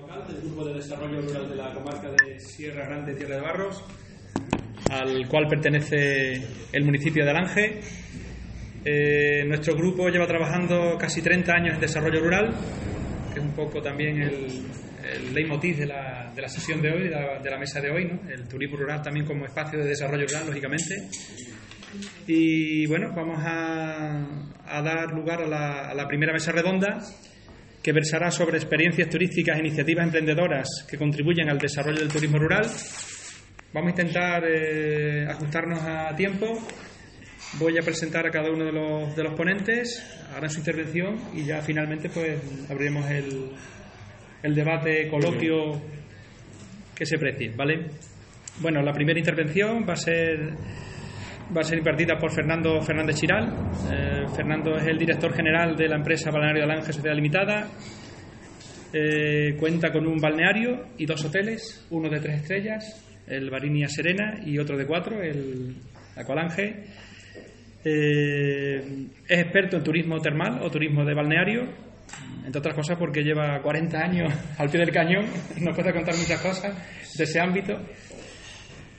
local del Grupo de Desarrollo Rural de la comarca de Sierra Grande, Tierra de Barros, al cual pertenece el municipio de Alange. Eh, nuestro grupo lleva trabajando casi 30 años en desarrollo rural, que es un poco también el, el leitmotiv de la, de la sesión de hoy, de la, de la mesa de hoy, ¿no? el turismo rural también como espacio de desarrollo rural, lógicamente. Y bueno, vamos a, a dar lugar a la, a la primera mesa redonda que versará sobre experiencias turísticas e iniciativas emprendedoras que contribuyen al desarrollo del turismo rural. Vamos a intentar eh, ajustarnos a tiempo. Voy a presentar a cada uno de los, de los ponentes, harán su intervención y ya finalmente pues abriremos el, el debate, coloquio que se precie, ¿vale? Bueno, la primera intervención va a ser va a ser impartida por Fernando Fernández Chiral. Eh, Fernando es el director general de la empresa Balneario de Alange Sociedad Limitada. Eh, cuenta con un balneario y dos hoteles, uno de tres estrellas, el Barinia Serena y otro de cuatro, el Aqualange. Eh, es experto en turismo termal o turismo de balneario, entre otras cosas porque lleva 40 años al pie del cañón, nos puede contar muchas cosas de ese ámbito.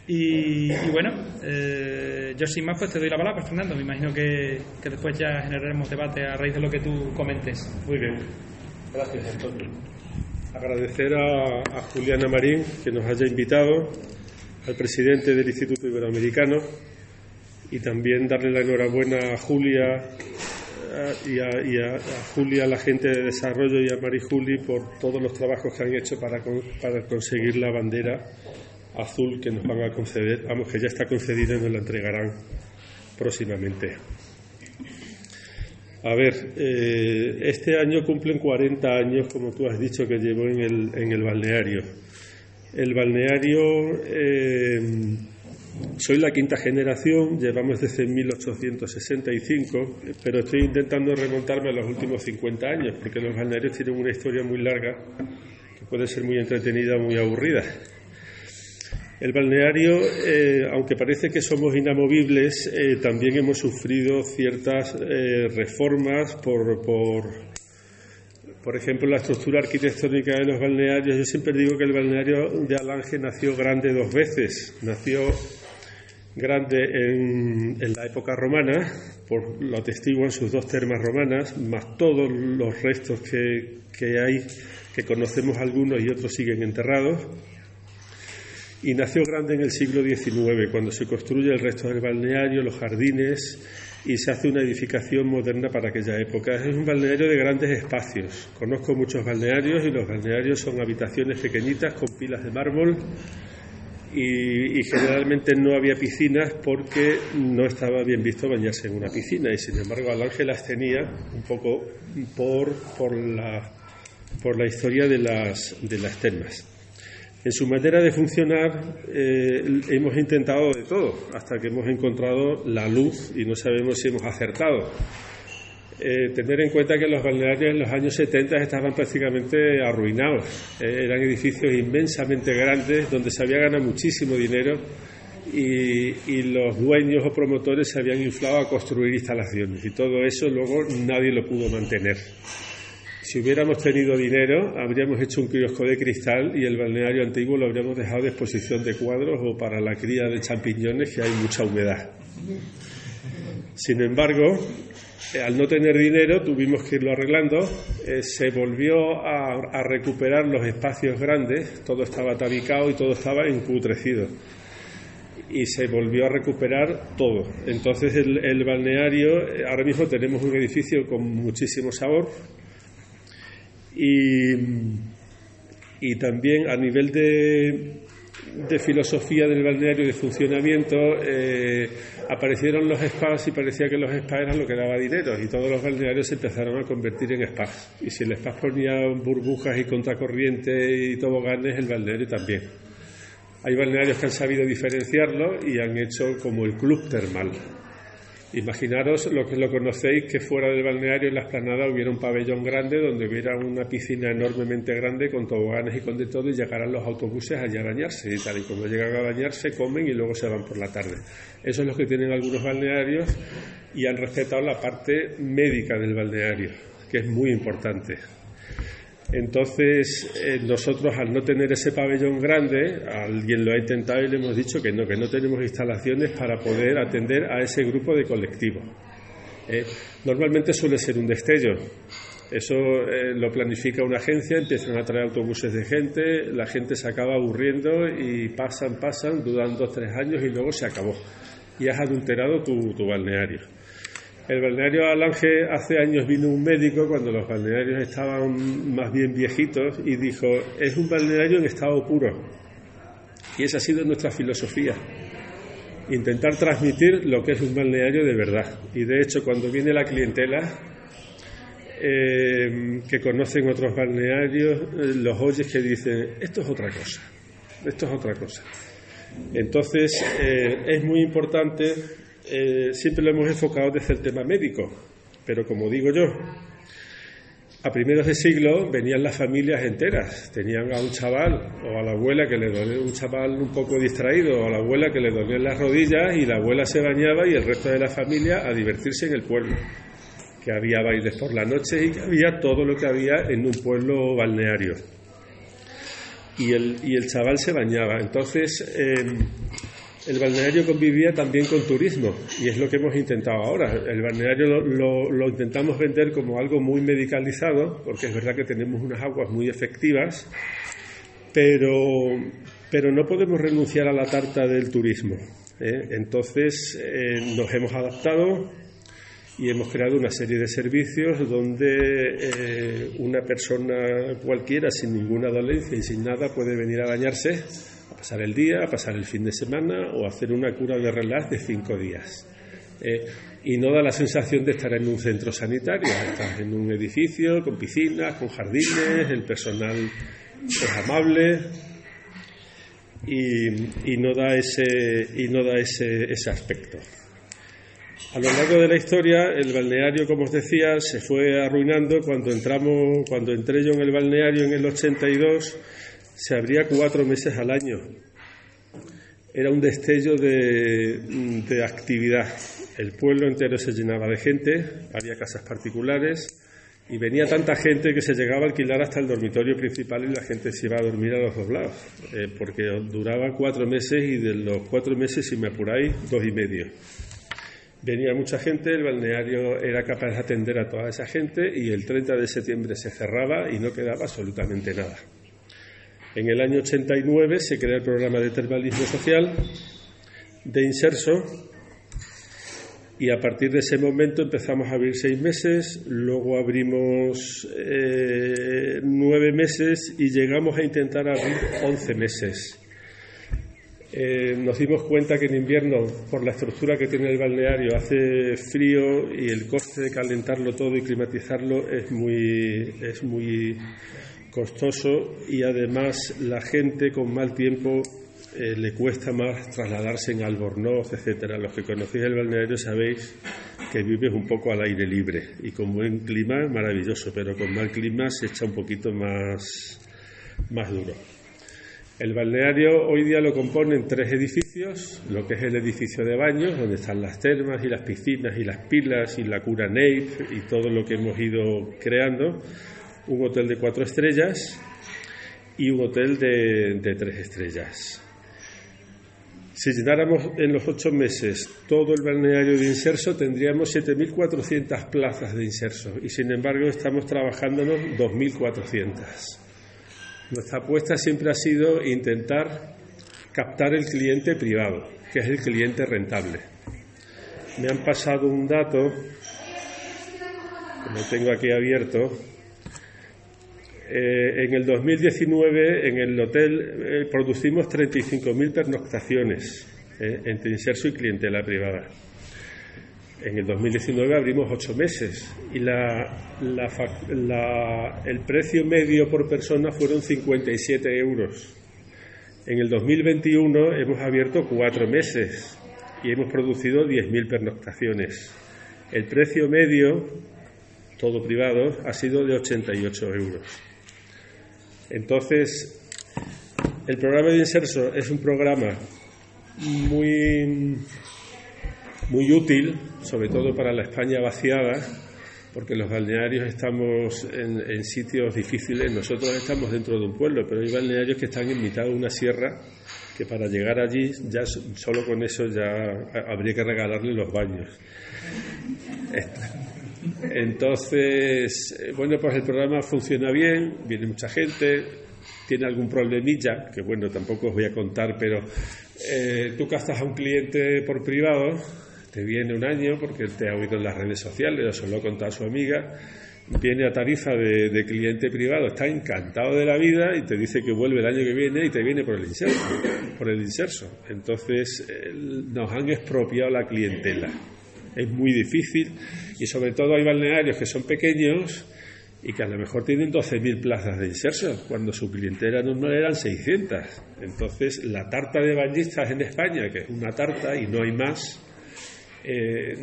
Y, bueno, eh, yo sin más pues te doy la palabra, Fernando. Me imagino que, que, después ya generaremos debate a raíz de lo que tú comentes. Muy bien, gracias Antonio. Agradecer a, Juliana Marín que nos haya invitado, al presidente del Instituto Iberoamericano y también darle la enhorabuena a Julia y a, y a, a, Julia, la gente de desarrollo y a Mari Juli por todos los trabajos que han hecho para, para conseguir la bandera azul que nos van a conceder, vamos, que ya está concedida y nos la entregarán próximamente. A ver, eh, este año cumplen 40 años, como tú has dicho, que llevo en el, en el balneario. El balneario, eh, soy la quinta generación, llevamos desde 1865, pero estoy intentando remontarme a los últimos 50 años, porque los balnearios tienen una historia muy larga que puede ser muy entretenida muy aburrida. El balneario, eh, aunque parece que somos inamovibles, eh, también hemos sufrido ciertas eh, reformas por, por, por, ejemplo, la estructura arquitectónica de los balnearios. Yo siempre digo que el balneario de Alange nació grande dos veces. Nació grande en, en la época romana, por, lo atestiguan sus dos termas romanas, más todos los restos que, que hay, que conocemos algunos y otros siguen enterrados y nació grande en el siglo XIX, cuando se construye el resto del balneario, los jardines y se hace una edificación moderna para aquella época. Es un balneario de grandes espacios. Conozco muchos balnearios y los balnearios son habitaciones pequeñitas con pilas de mármol y, generalmente no había piscinas porque no estaba bien visto bañarse en una piscina y sin embargo Alange las tenía un poco por, por, la, por la historia de las, de las termas. En su manera de funcionar eh, hemos intentado de todo hasta que hemos encontrado la luz y no sabemos si hemos acertado. Eh, tener en cuenta que los balnearios en los años 70 estaban prácticamente arruinados. Eh, eran edificios inmensamente grandes donde se había ganado muchísimo dinero y, y, los dueños o promotores se habían inflado a construir instalaciones y todo eso luego nadie lo pudo mantener. Si hubiéramos tenido dinero, habríamos hecho un kiosco de cristal y el balneario antiguo lo habríamos dejado de exposición de cuadros o para la cría de champiñones, que hay mucha humedad. Sin embargo, eh, al no tener dinero tuvimos que irlo arreglando, eh, se volvió a, recuperar los espacios grandes, todo estaba tabicado y todo estaba encutrecido. Y se volvió a recuperar todo. Entonces el, el balneario, eh, ahora mismo tenemos un edificio con muchísimo sabor, y, y también a nivel de, de, filosofía del balneario de funcionamiento eh, aparecieron los spas y parecía que los spas eran lo que daba dinero y todos los balnearios se empezaron a convertir en spas. Y si el spa ponía burbujas y contracorriente y toboganes el balneario también. Hay balnearios que han sabido diferenciarlo y han hecho como el club termal Imaginaros lo que lo conocéis que fuera del balneario en la esplanada hubiera un pabellón grande donde hubiera una piscina enormemente grande con toboganes y con de todo y llegaran los autobuses allá a bañarse y tal y cuando llegan a bañarse comen y luego se van por la tarde. Eso es lo que tienen algunos balnearios y han respetado la parte médica del balneario, que es muy importante. Entonces, eh, nosotros al no tener ese pabellón grande, alguien lo ha intentado y le hemos dicho que no, que no tenemos instalaciones para poder atender a ese grupo de colectivos. Eh, normalmente suele ser un destello. Eso eh, lo planifica una agencia, empiezan a traer autobuses de gente, la gente se acaba aburriendo y pasan, pasan, duran dos, tres años y luego se acabó. Y has adulterado tu, tu balneario. El balneario Alange hace años vino un médico cuando los balnearios estaban más bien viejitos y dijo, es un balneario en estado puro. Y esa ha sido nuestra filosofía. Intentar transmitir lo que es un balneario de verdad. Y de hecho, cuando viene la clientela, eh, que conocen otros balnearios, eh, los oyes que dicen, esto es otra cosa, esto es otra cosa. Entonces, eh, es muy importante eh, siempre lo hemos enfocado desde el tema médico, pero como digo yo, a primeros de siglo venían las familias enteras, tenían a un chaval o a la abuela que le dolía un chaval un poco distraído, o a la abuela que le dolían las rodillas y la abuela se bañaba y el resto de la familia a divertirse en el pueblo, que había bailes por la noche y que había todo lo que había en un pueblo balneario. Y el, y el chaval se bañaba. Entonces, eh, el balneario convivía también con turismo y es lo que hemos intentado ahora. El balneario lo, intentamos vender como algo muy medicalizado, porque es verdad que tenemos unas aguas muy efectivas, pero, pero no podemos renunciar a la tarta del turismo. ¿eh? Entonces eh, nos hemos adaptado y hemos creado una serie de servicios donde eh, una persona cualquiera sin ninguna dolencia y sin nada puede venir a bañarse pasar el día, pasar el fin de semana o hacer una cura de relax de cinco días. Eh, y no da la sensación de estar en un centro sanitario, estás en un edificio con piscinas, con jardines, el personal es amable y, no da ese y no da ese, ese aspecto. A lo largo de la historia, el balneario, como os decía, se fue arruinando cuando entramos, cuando entré yo en el balneario en el 82 se abría cuatro meses al año. Era un destello de, de, actividad. El pueblo entero se llenaba de gente, había casas particulares y venía tanta gente que se llegaba a alquilar hasta el dormitorio principal y la gente se iba a dormir a los dos lados, eh, porque duraba cuatro meses y de los cuatro meses, si me apuráis, dos y medio. Venía mucha gente, el balneario era capaz de atender a toda esa gente y el 30 de septiembre se cerraba y no quedaba absolutamente nada. En el año 89 se crea el programa de termalismo social de Inserso y a partir de ese momento empezamos a abrir seis meses, luego abrimos eh, nueve meses y llegamos a intentar abrir once meses. Eh, nos dimos cuenta que en invierno, por la estructura que tiene el balneario, hace frío y el coste de calentarlo todo y climatizarlo es muy, es muy costoso y además la gente con mal tiempo eh, le cuesta más trasladarse en Albornoz, etcétera. Los que conocéis el balneario sabéis que vives un poco al aire libre y con buen clima maravilloso, pero con mal clima se echa un poquito más, más duro. El balneario hoy día lo componen tres edificios, lo que es el edificio de baños, donde están las termas y las piscinas y las pilas y la cura NAPE y todo lo que hemos ido creando un hotel de cuatro estrellas y un hotel de, tres estrellas. Si llenáramos en los ocho meses todo el balneario de inserso, tendríamos 7.400 plazas de inserso y sin embargo estamos trabajándonos 2.400. Nuestra apuesta siempre ha sido intentar captar el cliente privado, que es el cliente rentable. Me han pasado un dato, que lo tengo aquí abierto, eh, en el 2019 en el hotel eh, producimos 35.000 pernoctaciones eh, entre inserso y clientela privada. En el 2019 abrimos ocho meses y el precio medio por persona fueron 57 euros. En el 2021 hemos abierto cuatro meses y hemos producido 10.000 pernoctaciones. El precio medio, todo privado, ha sido de 88 euros. Entonces, el programa de Inserso es un programa muy, muy útil, sobre todo para la España vaciada, porque los balnearios estamos en, sitios difíciles, nosotros estamos dentro de un pueblo, pero hay balnearios que están en mitad de una sierra que para llegar allí ya solo con eso ya habría que regalarle los baños. Entonces, eh, bueno, pues el programa funciona bien, viene mucha gente, tiene algún problemilla, que bueno, tampoco os voy a contar, pero eh, tú castas a un cliente por privado, te viene un año porque te ha oído en las redes sociales, o se lo ha contado a su amiga, viene a tarifa de, cliente privado, está encantado de la vida y te dice que vuelve el año que viene y te viene por el inserso. Por el. Entonces nos han expropiado la clientela. Es muy difícil y sobre todo hay balnearios que son pequeños y que a lo mejor tienen 12.000 plazas de inserso, cuando su clientela normal eran 600. Entonces la tarta de bañistas en España, que es una tarta y no hay más, eh,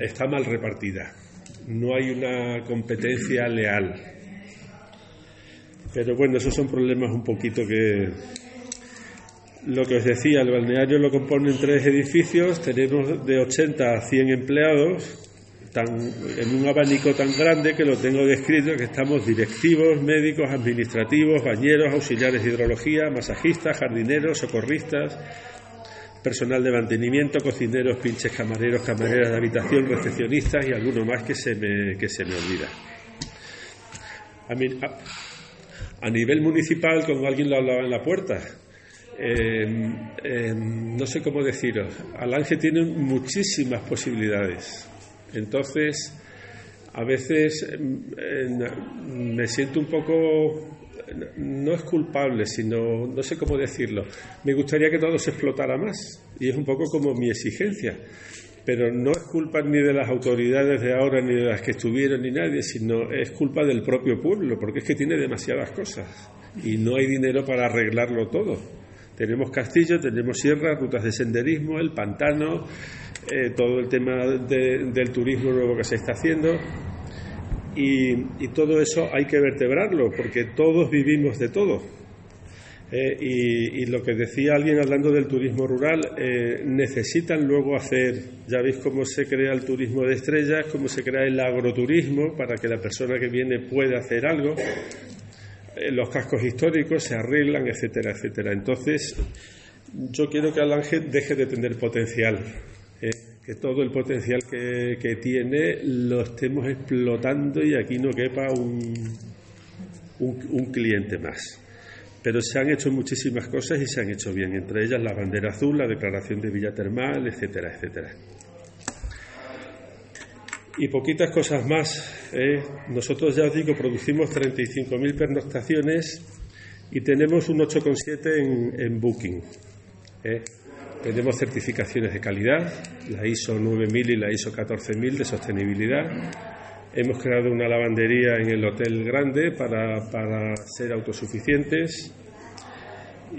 está mal repartida no hay una competencia leal. Pero bueno, esos son problemas un poquito que... Lo que os decía, el balneario lo componen tres edificios, tenemos de 80 a 100 empleados, en un abanico tan grande que lo tengo descrito, que estamos directivos, médicos, administrativos, bañeros, auxiliares de hidrología, masajistas, jardineros, socorristas, personal de mantenimiento, cocineros, pinches, camareros, camareras de habitación, recepcionistas y alguno más que se me, que se me olvida. A, nivel municipal, como alguien lo hablaba en la puerta, em, no sé cómo deciros, Alange tiene muchísimas posibilidades. Entonces, a veces em, me siento un poco no es culpable, sino, no sé cómo decirlo, me gustaría que todo se explotara más y es un poco como mi exigencia. Pero no es culpa ni de las autoridades de ahora, ni de las que estuvieron, ni nadie, sino es culpa del propio pueblo, porque es que tiene demasiadas cosas y no hay dinero para arreglarlo todo. Tenemos castillo, tenemos sierra, rutas de senderismo, el pantano, eh, todo el tema del turismo nuevo que se está haciendo y, todo eso hay que vertebrarlo, porque todos vivimos de todo. Eh, y, lo que decía alguien hablando del turismo rural, eh, necesitan luego hacer, ya veis cómo se crea el turismo de estrellas, cómo se crea el agroturismo para que la persona que viene pueda hacer algo, los cascos históricos se arreglan, etcétera, etcétera. Entonces, yo quiero que Alange deje de tener potencial que todo el potencial que, tiene lo estemos explotando y aquí no quepa un, un, cliente más. Pero se han hecho muchísimas cosas y se han hecho bien, entre ellas la bandera azul, la declaración de Villa Termal, etcétera, etcétera. Y poquitas cosas más. ¿eh? Nosotros, ya os digo, producimos 35.000 pernoctaciones y tenemos un 8,7 en, en Booking. ¿eh? Tenemos certificaciones de calidad, la ISO 9000 y la ISO 14000 de sostenibilidad. Hemos creado una lavandería en el Hotel Grande para, para ser autosuficientes.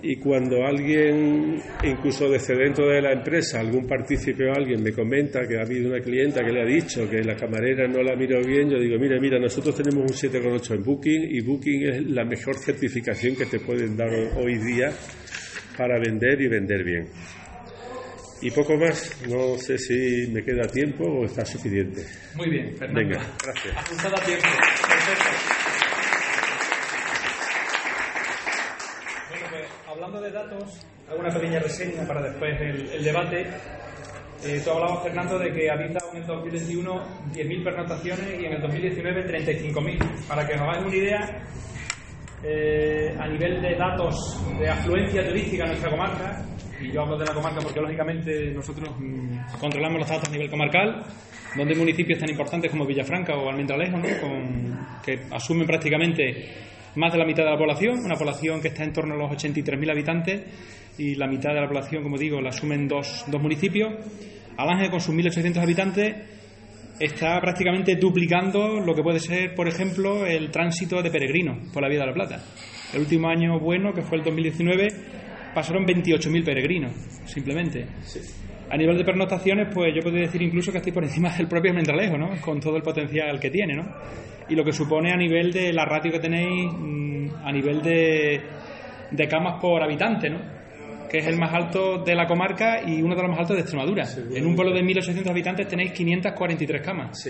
Y cuando alguien, incluso desde dentro de la empresa, algún partícipe o alguien me comenta que ha habido una clienta que le ha dicho que la camarera no la miró bien, yo digo, mira, mira, nosotros tenemos un 7,8 en Booking y Booking es la mejor certificación que te pueden dar hoy día para vender y vender bien. Y poco más, no sé si me queda tiempo o está suficiente. Muy bien, Fernando. Venga, gracias. Ajustado a tiempo. Perfecto. Bueno, pues hablando de datos, hago una pequeña reseña para después el, debate. Eh, tú hablabas, Fernando, de que habita en el 2021 10.000 pernotaciones y en el 2019 35.000. Para que os hagáis una idea, eh, a nivel de datos de afluencia turística en nuestra comarca, y yo hablo de la comarca porque lógicamente nosotros mm, controlamos los datos a nivel comarcal, donde municipios tan importantes como Villafranca o Almendralejo, ¿no? que asumen prácticamente más de la mitad de la población, una población que está en torno a los 83.000 habitantes y la mitad de la población, como digo, la asumen dos, dos municipios. Alange, con sus 1.800 habitantes, está prácticamente duplicando lo que puede ser, por ejemplo, el tránsito de peregrinos por la Vía de la Plata. El último año bueno, que fue el 2019, pasaron 28.000 peregrinos, simplemente. A nivel de pernoctaciones, pues yo podría decir incluso que estoy por encima del propio Mendralejo, ¿no? Con todo el potencial que tiene, ¿no? Y lo que supone a nivel de la ratio que tenéis, mm, a nivel de, de camas por habitante, ¿no? que es el más alto de la comarca y uno de los más altos de Extremadura. en un pueblo de 1.800 habitantes tenéis 543 camas.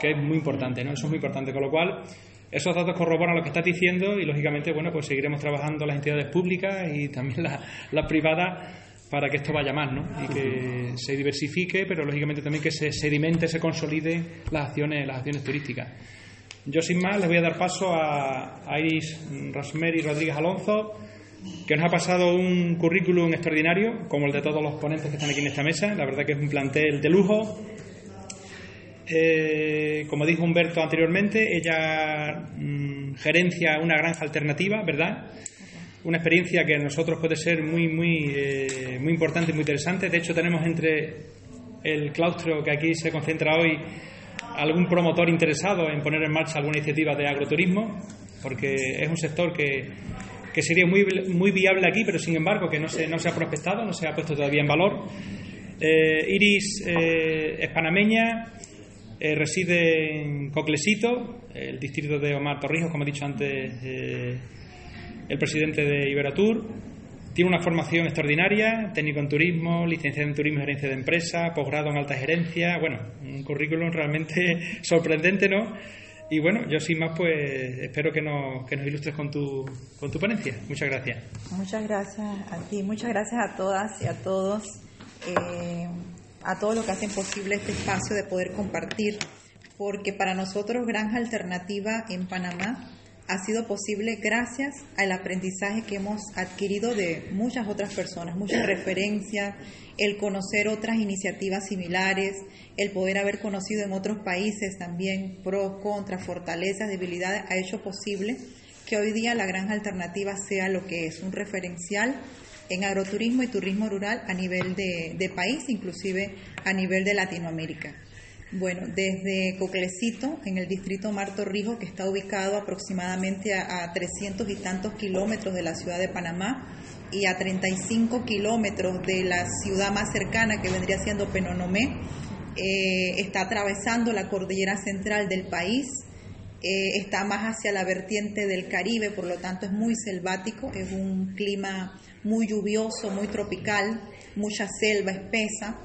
que es muy importante, ¿no? Eso es muy importante, con lo cual esos datos corroboran lo que estás diciendo y lógicamente, bueno, pues seguiremos trabajando las entidades públicas y también las privadas para que esto vaya más, ¿no? Y que se diversifique, pero lógicamente también que se sedimente, se consolide las acciones, las acciones turísticas. Yo sin más les voy a dar paso a, Iris Rosemary Rodríguez Alonso, que nos ha pasado un currículum extraordinario, como el de todos los ponentes que están aquí en esta mesa. La verdad que es un plantel de lujo. Eh, como dijo Humberto anteriormente, ella mm, gerencia una granja alternativa, ¿verdad? Una experiencia que a nosotros puede ser muy, muy, eh, muy importante y muy interesante. De hecho, tenemos entre el claustro que aquí se concentra hoy algún promotor interesado en poner en marcha alguna iniciativa de agroturismo, porque es un sector que, que sería muy, muy viable aquí, pero sin embargo que no se, no se ha prospectado, no se ha puesto todavía en valor. Eh, Iris eh, es panameña, reside en Coclesito, el distrito de Omar Torrijos, como he dicho antes, el presidente de Iberatur. Tiene una formación extraordinaria, técnico en turismo, licenciado en turismo y gerencia de empresa, posgrado en alta gerencia, bueno, un currículum realmente sorprendente, ¿no? Y bueno, yo sin más, pues espero que nos, que nos ilustres con tu, con tu ponencia. Muchas gracias. Muchas gracias a ti, muchas gracias a todas y a todos, eh, a todos los que hacen posible este espacio de poder compartir, porque para nosotros Granja Alternativa en Panamá ha sido posible gracias al aprendizaje que hemos adquirido de muchas otras personas, muchas referencias, el conocer otras iniciativas similares, el poder haber conocido en otros países también pros, contras, fortalezas, debilidades, ha hecho posible que hoy día la granja alternativa sea lo que es, un referencial en agroturismo y turismo rural a nivel de, de país, inclusive a nivel de Latinoamérica. Bueno, desde Coclecito, en el distrito Marto Rijo, que está ubicado aproximadamente a, 300 y tantos kilómetros de la ciudad de Panamá y a 35 kilómetros de la ciudad más cercana, que vendría siendo Penonomé, eh, está atravesando la cordillera central del país, eh, está más hacia la vertiente del Caribe, por lo tanto es muy selvático, es un clima muy lluvioso, muy tropical, mucha selva espesa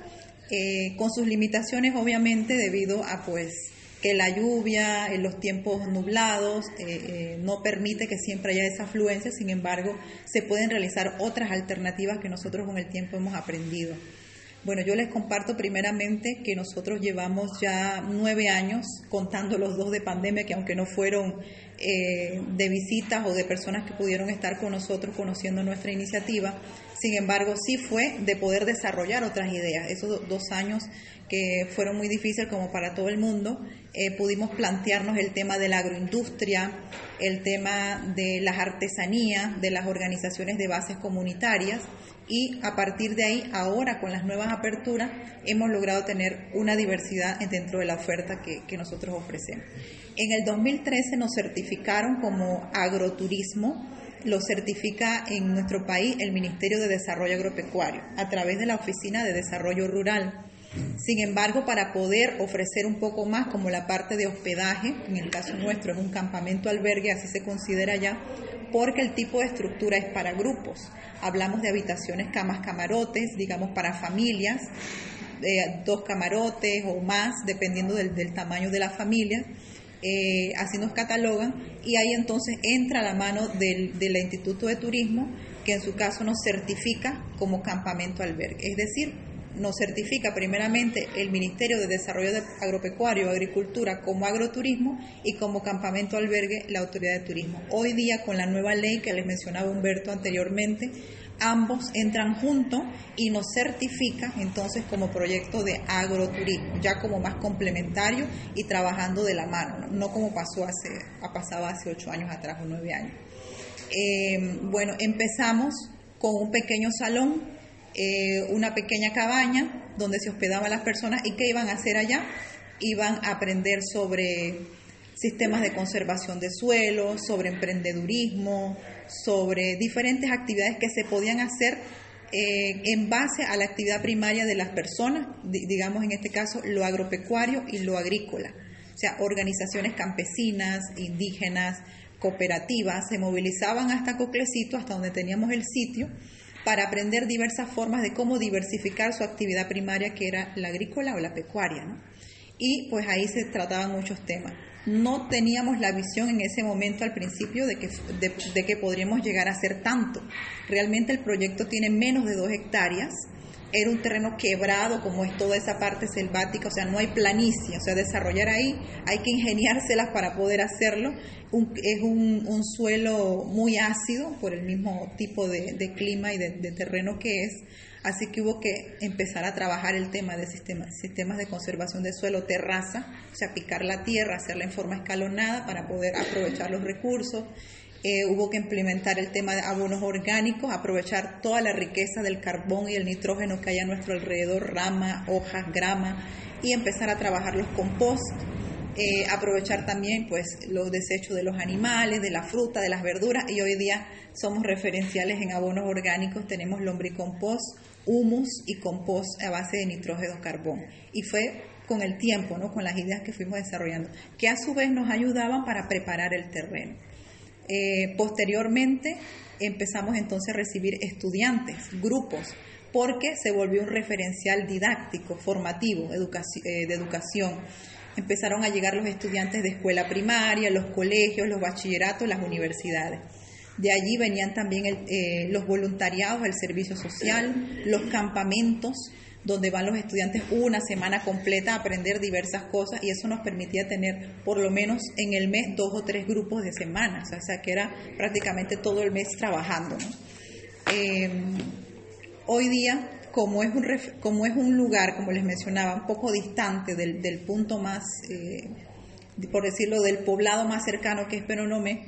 eh, con sus limitaciones obviamente debido a pues que la lluvia, en los tiempos nublados, eh, eh, no permite que siempre haya esa afluencia, sin embargo, se pueden realizar otras alternativas que nosotros con el tiempo hemos aprendido. Bueno, yo les comparto primeramente que nosotros llevamos ya nueve años contando los dos de pandemia, que aunque no fueron de visitas o de personas que pudieron estar con nosotros conociendo nuestra iniciativa, sin embargo, sí fue de poder desarrollar otras ideas. Esos dos años que fueron muy difíciles como para todo el mundo, eh, pudimos plantearnos el tema de la agroindustria, el tema de las artesanías, de las organizaciones de bases comunitarias y a partir de ahí, ahora con las nuevas aperturas, hemos logrado tener una diversidad dentro de la oferta que, que nosotros ofrecemos. En el 2013 nos certificaron como agroturismo lo certifica en nuestro país el Ministerio de Desarrollo Agropecuario a través de la Oficina de Desarrollo Rural. Sin embargo, para poder ofrecer un poco más, como la parte de hospedaje, en el caso nuestro es un campamento albergue, así se considera ya, porque el tipo de estructura es para grupos. Hablamos de habitaciones, camas, camarotes, digamos para familias, dos camarotes o más, dependiendo del, del tamaño de la familia eh, así nos catalogan, y ahí entonces entra la mano del, Instituto de Turismo, que en su caso nos certifica como campamento albergue. Es decir, nos certifica primeramente el Ministerio de Desarrollo Agropecuario y Agricultura como agroturismo y como campamento albergue la Autoridad de Turismo. Hoy día, con la nueva ley que les mencionaba Humberto anteriormente, ambos entran juntos y nos certifica entonces como proyecto de agroturismo, ya como más complementario y trabajando de la mano, no, como pasó hace, ha pasado hace ocho años atrás o nueve años. Eh, bueno, empezamos con un pequeño salón, eh, una pequeña cabaña donde se hospedaban las personas y qué iban a hacer allá, iban a aprender sobre sistemas de conservación de suelos, sobre emprendedurismo, sobre diferentes actividades que se podían hacer eh, en base a la actividad primaria de las personas, digamos en este caso lo agropecuario y lo agrícola. O sea, organizaciones campesinas, indígenas, cooperativas se movilizaban hasta Coclecito, hasta donde teníamos el sitio, para aprender diversas formas de cómo diversificar su actividad primaria, que era la agrícola o la pecuaria. y pues ahí se trataban muchos temas. No teníamos la visión en ese momento al principio de que, de, que podríamos llegar a hacer tanto. Realmente el proyecto tiene menos de dos hectáreas, era un terreno quebrado, como es toda esa parte selvática, o sea, no hay planicie, o sea, desarrollar ahí hay que ingeniárselas para poder hacerlo. es un, suelo muy ácido por el mismo tipo de, clima y de, de, terreno que es, así que hubo que empezar a trabajar el tema de sistemas, sistemas de conservación de suelo, terraza, o sea, picar la tierra, hacerla en forma escalonada para poder aprovechar los recursos eh, hubo que implementar el tema de abonos orgánicos, aprovechar toda la riqueza del carbón y el nitrógeno que hay a nuestro alrededor, rama, hojas, grama, y empezar a trabajar los compost, eh, aprovechar también pues los desechos de los animales, de la fruta, de las verduras, y hoy día somos referenciales en abonos orgánicos, tenemos lombricompost, humus y compost a base de nitrógeno carbón. Y fue con el tiempo, ¿no? con las ideas que fuimos desarrollando, que a su vez nos ayudaban para preparar el terreno. Eh, posteriormente empezamos entonces a recibir estudiantes, grupos, porque se volvió un referencial didáctico, formativo, eh, de educación. Empezaron a llegar los estudiantes de escuela primaria, los colegios, los bachilleratos, las universidades. De allí venían también eh, los voluntariados, el servicio social, los campamentos, donde van los estudiantes una semana completa a aprender diversas cosas y eso nos permitía tener por lo menos en el mes dos o tres grupos de semanas, o sea que era prácticamente todo el mes trabajando. Em, hoy día, como es, un como es un lugar, como les mencionaba, un poco distante del, del punto más, eh, por decirlo, del poblado más cercano que es Peronome,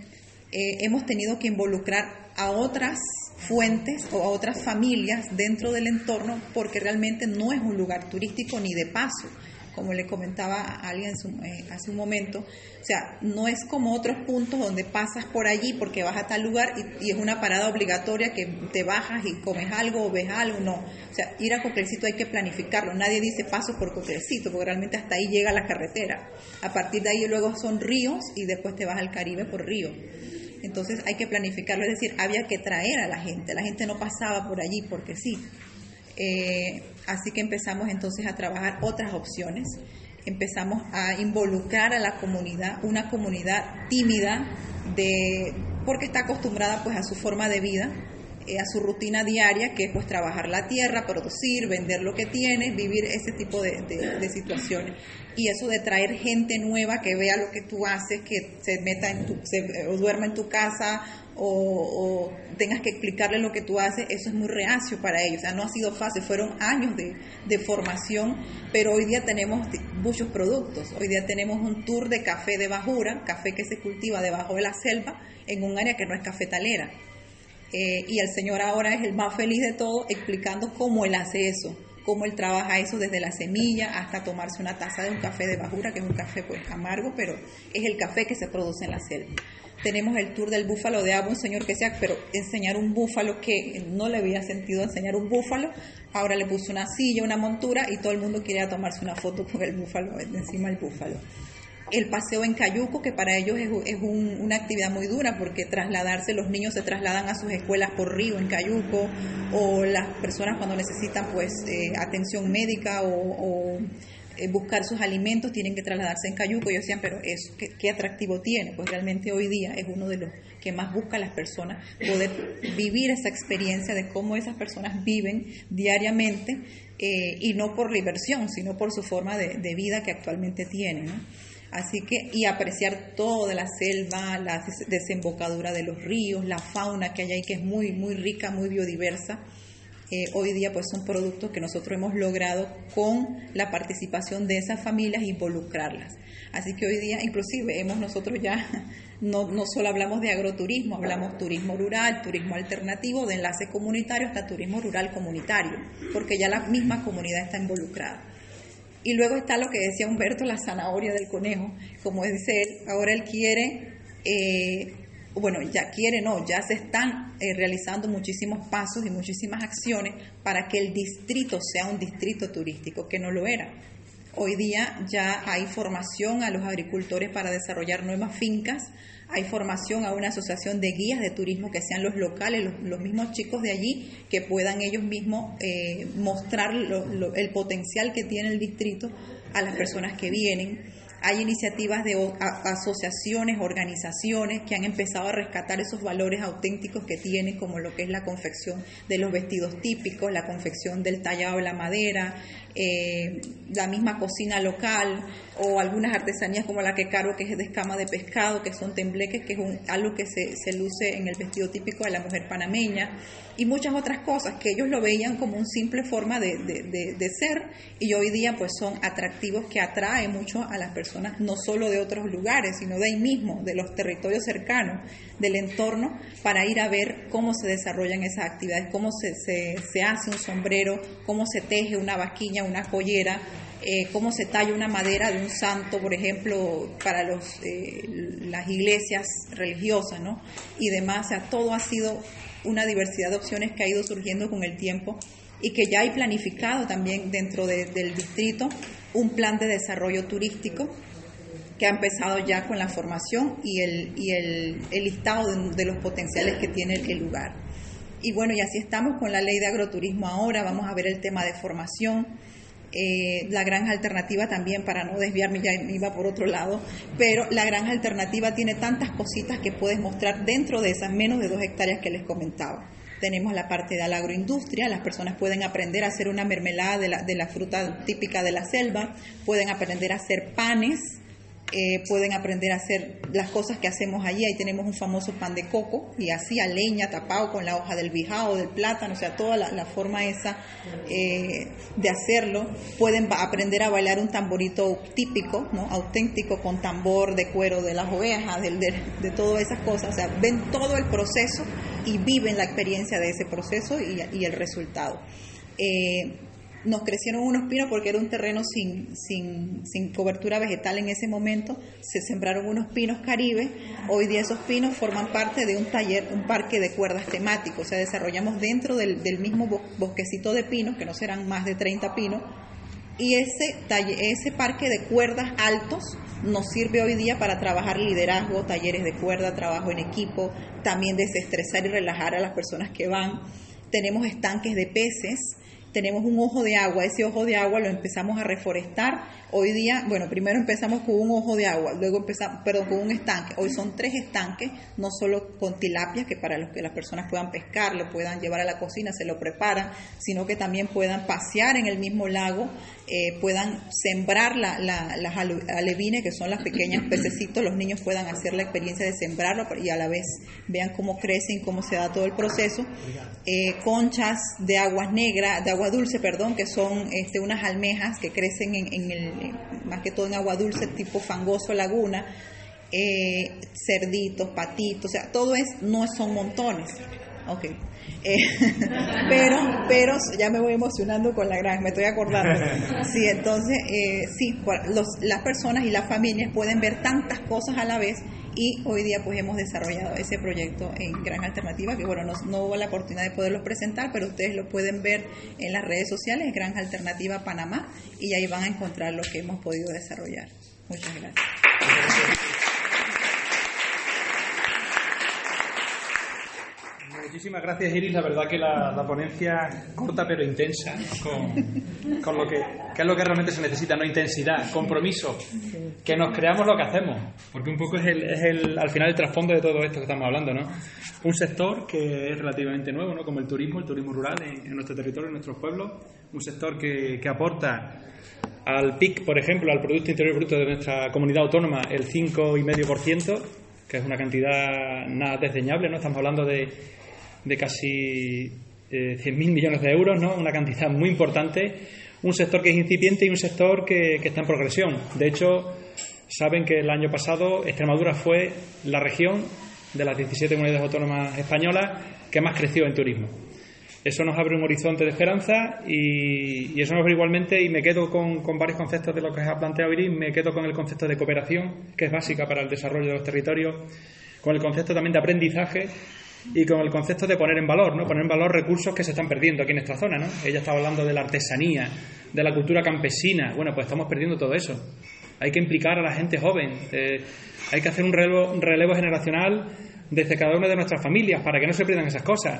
eh, hemos tenido que involucrar a otras fuentes o a otras familias dentro del entorno porque realmente no es un lugar turístico ni de paso, como le comentaba a alguien eh, hace un momento. O sea, no es como otros puntos donde pasas por allí porque vas a tal lugar y, es una parada obligatoria que te bajas y comes algo o ves algo. No, o sea, ir a Coquelcito hay que planificarlo. Nadie dice paso por Coquelcito porque realmente hasta ahí llega la carretera. A partir de ahí luego son ríos y después te vas al Caribe por río. Entonces hay que planificarlo, es decir, había que traer a la gente, la gente no pasaba por allí porque sí. Eh, así que empezamos entonces a trabajar otras opciones, empezamos a involucrar a la comunidad, una comunidad tímida de porque está acostumbrada pues a su forma de vida, eh, a su rutina diaria, que es pues trabajar la tierra, producir, vender lo que tiene, vivir ese tipo de, situaciones. Y eso de traer gente nueva que vea lo que tú haces, que se meta en tu, o duerma en tu casa o, tengas que explicarle lo que tú haces, eso es muy reacio para ellos. O sea, no ha sido fácil, fueron años de, de formación, pero hoy día tenemos muchos productos. Hoy día tenemos un tour de café de bajura, café que se cultiva debajo de la selva, en un área que no es cafetalera eh, y el Señor ahora es el más feliz de todo explicando cómo Él hace eso, cómo Él trabaja eso desde la semilla hasta tomarse una taza de un café de bajura, que es un café pues amargo, pero es el café que se produce en la selva. Tenemos el tour del búfalo de Abu, un señor que sea, pero enseñar un búfalo que no le había sentido enseñar un búfalo, ahora le puso una silla, una montura y todo el mundo quería tomarse una foto con el búfalo, encima del búfalo el paseo en Cayuco, que para ellos es, una actividad muy dura porque trasladarse, los niños se trasladan a sus escuelas por río en Cayuco, o las personas cuando necesitan pues eh, atención médica o, eh, buscar sus alimentos tienen que trasladarse en Cayuco. Ellos decían, pero eso, ¿qué, atractivo tiene? Pues realmente hoy día es uno de los que más busca las personas, poder vivir esa experiencia de cómo esas personas viven diariamente eh, y no por diversión, sino por su forma de, de vida que actualmente tienen. ¿no? Así que, y apreciar toda la selva, la desembocadura de los ríos, la fauna que hay ahí, que es muy, muy rica, muy biodiversa. Eh, hoy día, pues son productos que nosotros hemos logrado con la participación de esas familias, involucrarlas. Así que hoy día, inclusive, hemos nosotros ya, no, no solo hablamos de agroturismo, hablamos turismo rural, turismo alternativo, de enlace comunitario hasta turismo rural comunitario, porque ya la misma comunidad está involucrada. Y luego está lo que decía Humberto, la zanahoria del conejo. Como dice él, ahora él quiere, eh, bueno, ya quiere, no, ya se están eh, realizando muchísimos pasos y muchísimas acciones para que el distrito sea un distrito turístico, que no lo era. Hoy día ya hay formación a los agricultores para desarrollar nuevas fincas, hay formación a una asociación de guías de turismo que sean los locales, los, mismos chicos de allí, que puedan ellos mismos eh, mostrar el potencial que tiene el distrito a las personas que vienen. Hay iniciativas de asociaciones, organizaciones que han empezado a rescatar esos valores auténticos que tienen, como lo que es la confección de los vestidos típicos, la confección del tallado de la madera, eh, la misma cocina local o algunas artesanías como la que cargo, que es de escama de pescado, que son tembleques, que es algo que se, se, luce en el vestido típico de la mujer panameña, y muchas otras cosas que ellos lo veían como una simple forma de, de, de, ser y hoy día pues son atractivos que atraen mucho a las personas, no solo de otros lugares, sino de ahí mismo, de los territorios cercanos, del entorno, para ir a ver cómo se desarrollan esas actividades, cómo se, se, se hace un sombrero, cómo se teje una vaquilla, una joyera, eh, cómo se talla una madera de un santo, por ejemplo, para los, eh, las iglesias religiosas, ¿no? Y demás, todo ha sido una diversidad de opciones que ha ido surgiendo con el tiempo y que ya hay planificado también dentro del distrito un plan de desarrollo turístico que ha empezado ya con la formación y el, y el, listado de, los potenciales que tiene el lugar. Y bueno, y así estamos con la ley de agroturismo ahora, vamos a ver el tema de formación, eh, la granja alternativa también, para no desviarme, ya iba por otro lado, pero la granja alternativa tiene tantas cositas que puedes mostrar dentro de esas menos de dos hectáreas que les comentaba. Tenemos la parte de la agroindustria, las personas pueden aprender a hacer una mermelada de la, de la fruta típica de la selva, pueden aprender a hacer panes, eh, pueden aprender a hacer las cosas que hacemos allí. Ahí tenemos un famoso pan de coco y así a leña tapado con la hoja del bijao, del plátano, o sea, toda la, forma esa eh, de hacerlo. Pueden aprender a bailar un tamborito típico, ¿no? auténtico, con tambor de cuero de las ovejas, de, de, todas esas cosas. O sea, ven todo el proceso y viven la experiencia de ese proceso y, el resultado. Eh, nos crecieron unos pinos porque era un terreno sin, sin, sin, cobertura vegetal en ese momento, se sembraron unos pinos caribe, hoy día esos pinos forman parte de un taller, un parque de cuerdas temático, o sea, desarrollamos dentro del, del mismo bosquecito de pinos, que no serán más de 30 pinos, y ese, ese parque de cuerdas altos nos sirve hoy día para trabajar liderazgo, talleres de cuerda, trabajo en equipo, también desestresar y relajar a las personas que van. Tenemos estanques de peces, tenemos un ojo de agua, ese ojo de agua lo empezamos a reforestar. Hoy día, bueno, primero empezamos con un ojo de agua, luego empezamos, perdón, con un estanque. Hoy son tres estanques, no solo con tilapia, que para los que las personas puedan pescar, lo puedan llevar a la cocina, se lo preparan, sino que también puedan pasear en el mismo lago, eh, puedan sembrar la, las alevines, que son las pequeñas pececitos, los niños puedan hacer la experiencia de sembrarlo y a la vez vean cómo crecen, cómo se da todo el proceso. Eh, conchas de aguas negras, de agua dulce, perdón, que son este, unas almejas que crecen en, el, más que todo en agua dulce, tipo fangoso laguna, eh, cerditos, patitos, o sea, todo es, no son montones. Ok. Eh, pero, pero ya me voy emocionando con la granja, me estoy acordando. Sí, entonces, eh, sí, las personas y las familias pueden ver tantas cosas a la vez y hoy día pues hemos desarrollado ese proyecto en Gran Alternativa, que bueno, no, no hubo la oportunidad de poderlos presentar, pero ustedes lo pueden ver en las redes sociales, Gran Alternativa Panamá, y ahí van a encontrar lo que hemos podido desarrollar. Muchas gracias. Muchísimas gracias, Iris. La verdad que la, ponencia corta pero intensa, con, con, lo que, que, es lo que realmente se necesita, no intensidad, compromiso, que nos creamos lo que hacemos, porque un poco es, el, es el, al final el trasfondo de todo esto que estamos hablando, ¿no? Un sector que es relativamente nuevo, ¿no? Como el turismo, el turismo rural en, nuestro territorio, en nuestros pueblos, un sector que, que aporta al PIC, por ejemplo, al Producto Interior Bruto de nuestra comunidad autónoma, el 5,5%, que es una cantidad nada desdeñable, ¿no? Estamos hablando de de casi eh, 100.000 millones de euros, ¿no? una cantidad muy importante, un sector que es incipiente y un sector que, está en progresión. De hecho, saben que el año pasado Extremadura fue la región de las 17 comunidades autónomas españolas que más creció en turismo. Eso nos abre un horizonte de esperanza y, eso nos abre igualmente y me quedo con, con, varios conceptos de lo que ha planteado Iris, me quedo con el concepto de cooperación, que es básica para el desarrollo de los territorios, con el concepto también de aprendizaje y con el concepto de poner en valor, ¿no? Poner en valor recursos que se están perdiendo aquí en esta zona, ¿no? Ella estaba hablando de la artesanía, de la cultura campesina. Bueno, pues estamos perdiendo todo eso. Hay que implicar a la gente joven. Eh, hay que hacer un relevo, relevo, generacional desde cada de nuestras familias para que no se pierdan esas cosas.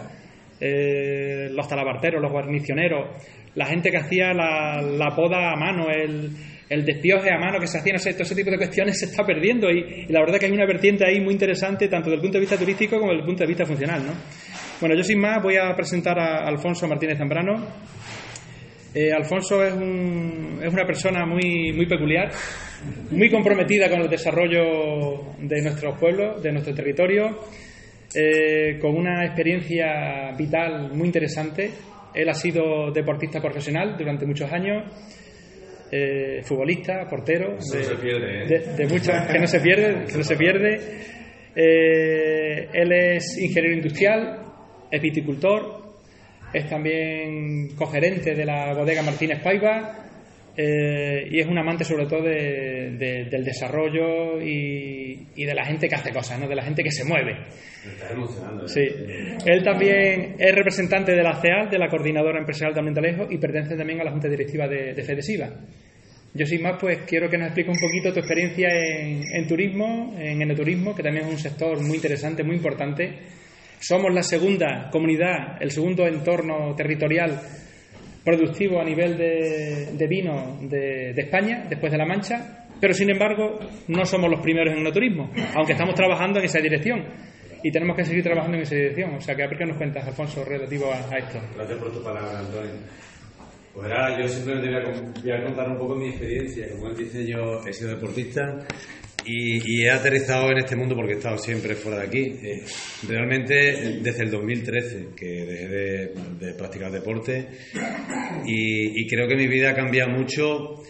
Eh, los talabarteros, los guarnicioneros, la gente que hacía la poda a mano, el, el despioje a mano que se hacía, no sé, todo ese tipo de cuestiones se está perdiendo y, la verdad que hay una vertiente ahí muy interesante tanto desde el punto de vista turístico como desde el punto de vista funcional. ¿no? Bueno, yo sin más voy a presentar a Alfonso Martínez Zambrano. Eh, Alfonso es, una persona muy, muy peculiar, muy comprometida con el desarrollo de nuestros pueblos, de nuestro territorio, eh, con una experiencia vital muy interesante. Él ha sido deportista profesional durante muchos años eh, futbolista, portero, ¿eh? de, muchos que no se pierde, que no se pierde. Eh, él es ingeniero industrial, es viticultor, es también cogerente de la bodega Martínez Paiva y es un amante sobre todo del desarrollo y, de la gente que hace cosas, ¿no? de la gente que se mueve. emocionando. Sí. Él también es representante de la CEAL, de la Coordinadora Empresarial de Almentalejo, y pertenece también a la Junta Directiva de, de Fedesiva. Yo sin más, pues quiero que nos explique un poquito tu experiencia en, turismo, en enoturismo, que también es un sector muy interesante, muy importante. Somos la segunda comunidad, el segundo entorno territorial productivo a nivel de, vino de, España, después de La Mancha, pero sin embargo no somos los primeros en enoturismo, aunque estamos trabajando en esa dirección y tenemos que seguir trabajando en esa dirección. O sea, que a ver qué nos cuentas, Alfonso, relativo a, a esto. Gracias por tu palabra, Antonio. Pues ahora yo simplemente voy a, contar un poco mi experiencia. Como él dice, yo he sido deportista y, he aterrizado en este mundo porque he estado siempre fuera de aquí. Eh, realmente desde el 2013 que dejé de, practicar deporte y, creo que mi vida ha cambiado mucho,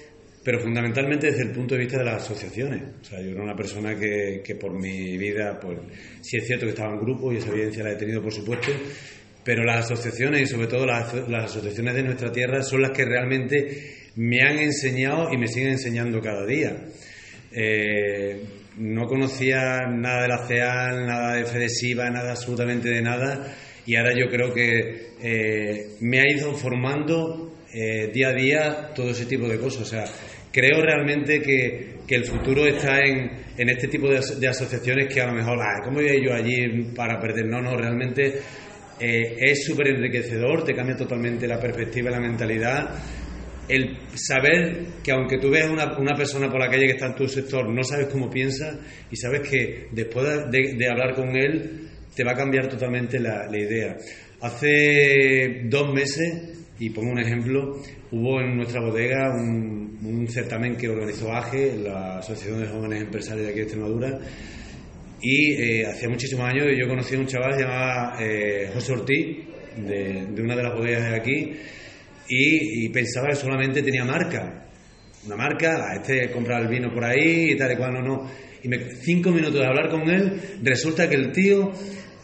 pero fundamentalmente desde el punto de vista de las asociaciones. O sea, yo era una persona que, que por mi vida, pues sí es cierto que estaba en grupo y esa evidencia la he tenido, por supuesto, pero las asociaciones y sobre todo las, asociaciones de nuestra tierra son las que realmente me han enseñado y me siguen enseñando cada día. Eh, no conocía nada de la CEAL, nada de Fedesiva, nada absolutamente de nada y ahora yo creo que eh, me ha ido formando eh, día a día todo ese tipo de cosas. O sea, creo realmente que, el futuro está en, en este tipo de, asociaciones que a lo mejor, ah, ¿cómo voy yo allí para perder? No, no, realmente eh, es súper enriquecedor, te cambia totalmente la perspectiva y la mentalidad. El saber que aunque tú veas una, una persona por la calle que está en tu sector, no sabes cómo piensa y sabes que después de, hablar con él te va a cambiar totalmente la, idea. Hace dos meses, y pongo un ejemplo, hubo en nuestra bodega un, un certamen que organizó AGE, la Asociación de Jóvenes Empresarios de aquí de Extremadura, y eh, hacía muchísimos años yo conocí a un chaval llamado eh, José Ortiz, de, una de las bodegas de aquí, y, pensaba que solamente tenía marca. Una marca, a este compra el vino por ahí y tal y cual, no, no. Y cinco minutos de hablar con él, resulta que el tío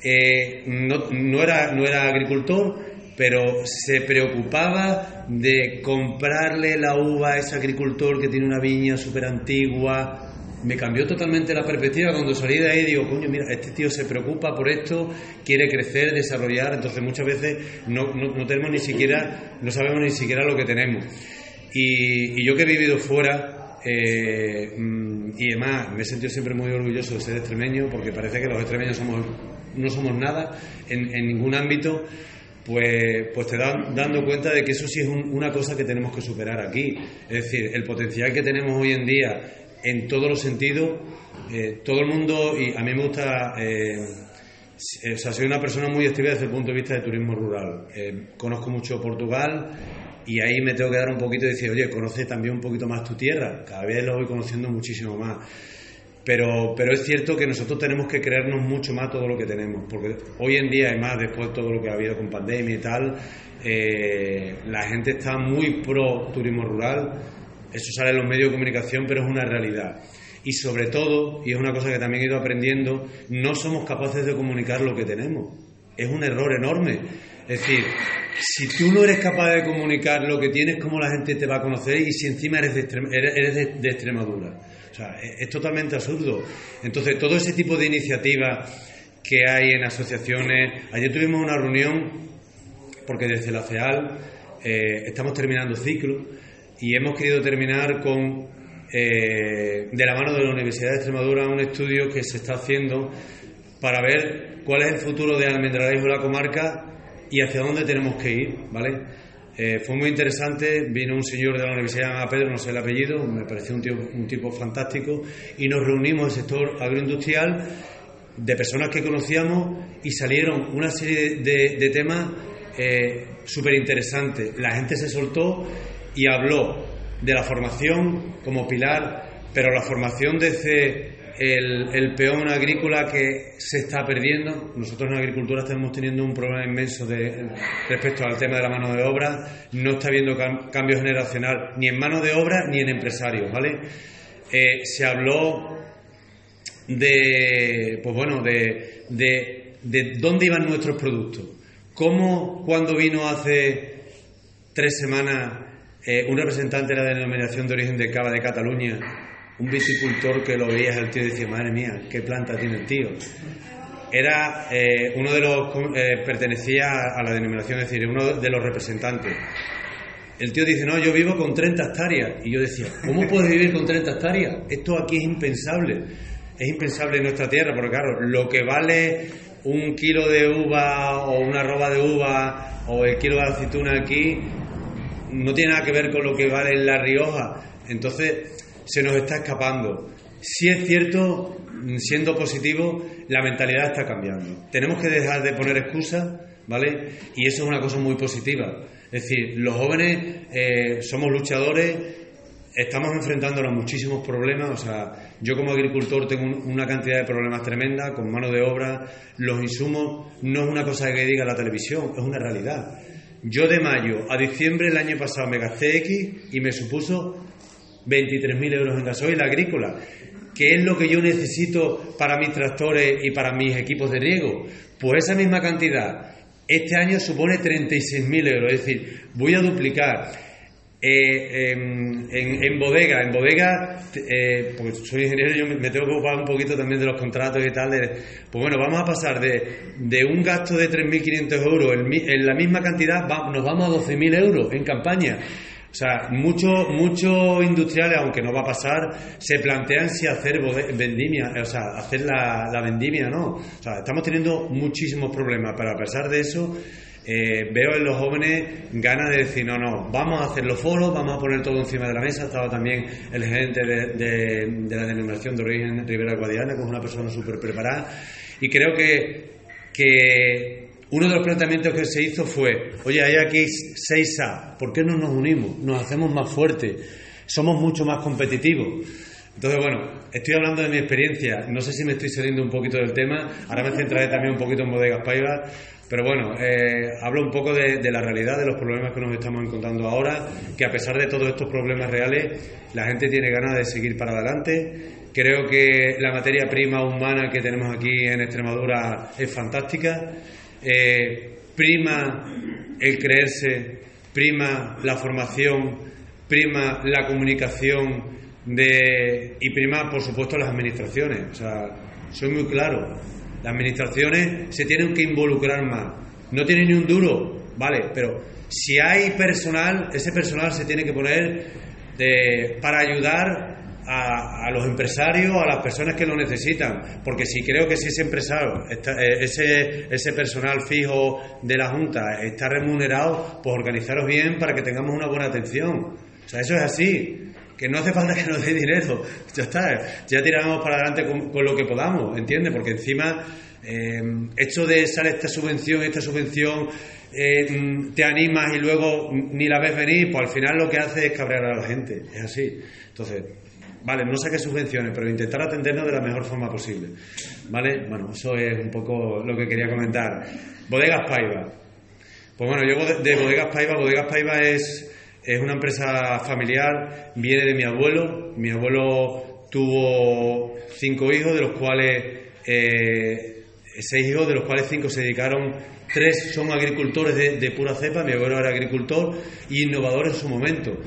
eh, no, no, era, no era agricultor, pero se preocupaba de comprarle la uva a ese agricultor que tiene una viña súper antigua, me cambió totalmente la perspectiva cuando salí de ahí digo, coño, mira, este tío se preocupa por esto, quiere crecer, desarrollar, entonces muchas veces no, no, tenemos ni siquiera, no sabemos ni siquiera lo que tenemos. Y, yo que he vivido fuera, eh, mm, y además me he sentido siempre muy orgulloso de ser extremeño, porque parece que los extremeños somos, no somos nada en, ningún ámbito, pues, pues te dan dando cuenta de que eso sí es una cosa que tenemos que superar aquí. Es decir, el potencial que tenemos hoy en día en todos los sentidos. Eh, todo el mundo, y a mí me gusta, eh, o soy una persona muy activa desde el punto de vista de turismo rural. Eh, conozco mucho Portugal y ahí me tengo que dar un poquito y decir, oye, conoce también un poquito más tu tierra. Cada vez lo voy conociendo muchísimo más. Pero, pero es cierto que nosotros tenemos que creernos mucho más todo lo que tenemos, porque hoy en día, además, después de todo lo que ha habido con pandemia y tal, la gente está muy pro turismo rural eso sale en los medios de comunicación, pero es una realidad. Y sobre todo, y es una cosa que también he ido aprendiendo, no somos capaces de comunicar lo que tenemos. Es un error enorme. Es decir, si tú no eres capaz de comunicar lo que tienes, ¿cómo la gente te va a conocer? Y si encima eres de, eres de, Extremadura. O sea, es, totalmente absurdo. Entonces, todo ese tipo de iniciativas que hay en asociaciones. Ayer tuvimos una reunión, porque desde la CEAL eh, estamos terminando ciclo y hemos querido terminar con, eh, de la mano de la Universidad de Extremadura, un estudio que se está haciendo para ver cuál es el futuro de Almendralejo de la comarca y hacia dónde tenemos que ir, ¿vale? Eh, fue muy interesante, vino un señor de la Universidad de Pedro, no sé el apellido, me pareció un, tipo, un tipo fantástico, y nos reunimos en el sector agroindustrial de personas que conocíamos y salieron una serie de, temas eh, súper interesantes. La gente se soltó y habló de la formación como pilar, pero la formación desde el, peón agrícola que se está perdiendo. Nosotros en agricultura estamos teniendo un problema inmenso de, respecto al tema de la mano de obra. No está habiendo cambio generacional ni en mano de obra ni en empresarios, ¿vale? Eh, se habló de, pues bueno, de, de, dónde iban nuestros productos. Cómo cuando vino hace tres semanas un representante de la denominación de origen de cava de Cataluña un viticultor que lo veía el tío decía, madre mía, qué planta tiene el tío. Era eh, uno de los, eh, pertenecía a la denominación, es decir, uno de los representantes. El tío dice, no, yo vivo con 30 hectáreas. Y yo decía, ¿cómo puedes vivir con 30 hectáreas? Esto aquí es impensable. Es impensable en nuestra tierra, porque claro, lo que vale un kilo de uva o una roba de uva o el kilo de aceituna aquí no tiene nada que ver con lo que vale en La Rioja. Entonces, se nos está escapando. Si es cierto, siendo positivo, la mentalidad está cambiando. Tenemos que dejar de poner excusas, ¿vale? Y eso es una cosa muy positiva. Es decir, los jóvenes eh, somos luchadores, estamos enfrentándonos a muchísimos problemas. O sea, yo como agricultor tengo una cantidad de problemas tremenda con mano de obra, los insumos, no es una cosa que diga la televisión, es una realidad. Yo de mayo a diciembre del año pasado me gasté X y me supuso 23.000 euros en gasoil agrícola. ¿Qué es lo que yo necesito para mis tractores y para mis equipos de riego? Pues esa misma cantidad este año supone 36.000 euros, es decir, voy a duplicar. Eh, en, bodega, en bodega, eh, porque soy ingeniero, yo me tengo que ocupar un poquito también de los contratos y tal. pues bueno, vamos a pasar de, un gasto de 3.500 euros en, la misma cantidad, nos vamos a 12.000 euros en campaña. O sea, muchos muchos industriales, aunque no va a pasar, se plantean si hacer vendimia, o sea, hacer la, la vendimia, ¿no? O sea, estamos teniendo muchísimos problemas, pero a pesar de eso, eh, veo en los jóvenes ganas de decir, no, no, vamos a hacer los foros, vamos a poner todo encima de la mesa. Estaba también el gerente de, de, la denominación de origen Rivera Guadiana, que es una persona súper preparada. Y creo que, que uno de los planteamientos que se hizo fue, oye, hay aquí 6A, ¿por qué no nos unimos? Nos hacemos más fuertes, somos mucho más competitivos. Entonces, bueno, estoy hablando de mi experiencia, no sé si me estoy saliendo un poquito del tema, ahora me centraré también un poquito en bodegas paivas, pero bueno, eh, hablo un poco de, la realidad, de los problemas que nos estamos encontrando ahora, que a pesar de todos estos problemas reales, la gente tiene ganas de seguir para adelante. Creo que la materia prima humana que tenemos aquí en Extremadura es fantástica. Eh, prima el creerse, prima la formación, prima la comunicación de, y prima, por supuesto, las administraciones. O sea, soy muy claro, las administraciones se tienen que involucrar más. No tienen ni un duro, vale, pero si hay personal, ese personal se tiene que poner de, para ayudar a, los empresarios, a las personas que lo necesitan, porque si creo que si ese empresario, eh, ese, ese personal fijo de la Junta está remunerado, pues organizaros bien para que tengamos una buena atención. O sea, eso es así, que no hace falta que nos dé dinero, ya está, ya tiramos para adelante con, lo que podamos, ¿entiendes? Porque encima, eh, esto de sale esta subvención, esta subvención, eh, te animas y luego ni la ves venir, pues al final lo que hace es cabrear a la gente, es así. Entonces, Vale, no saque subvenciones, pero intentar atendernos de la mejor forma posible. ¿Vale? Bueno, eso es un poco lo que quería comentar. Bodegas Paiva. Pues bueno, yo de, Bodegas Paiva, Bodegas Paiva es, es una empresa familiar, viene de mi abuelo. Mi abuelo tuvo cinco hijos, de los cuales eh, seis hijos, de los cuales cinco se dedicaron, tres son agricultores de, pura cepa, mi abuelo era agricultor y innovador en su momento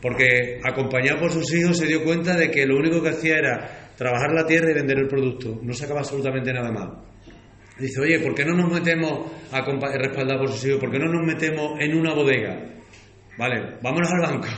porque acompañado por sus hijos se dio cuenta de que lo único que hacía era trabajar la tierra y vender el producto, no sacaba absolutamente nada más. Dice, oye, ¿por qué no nos metemos a respaldar por sus hijos? ¿Por qué no nos metemos en una bodega? Vale, vámonos al banco.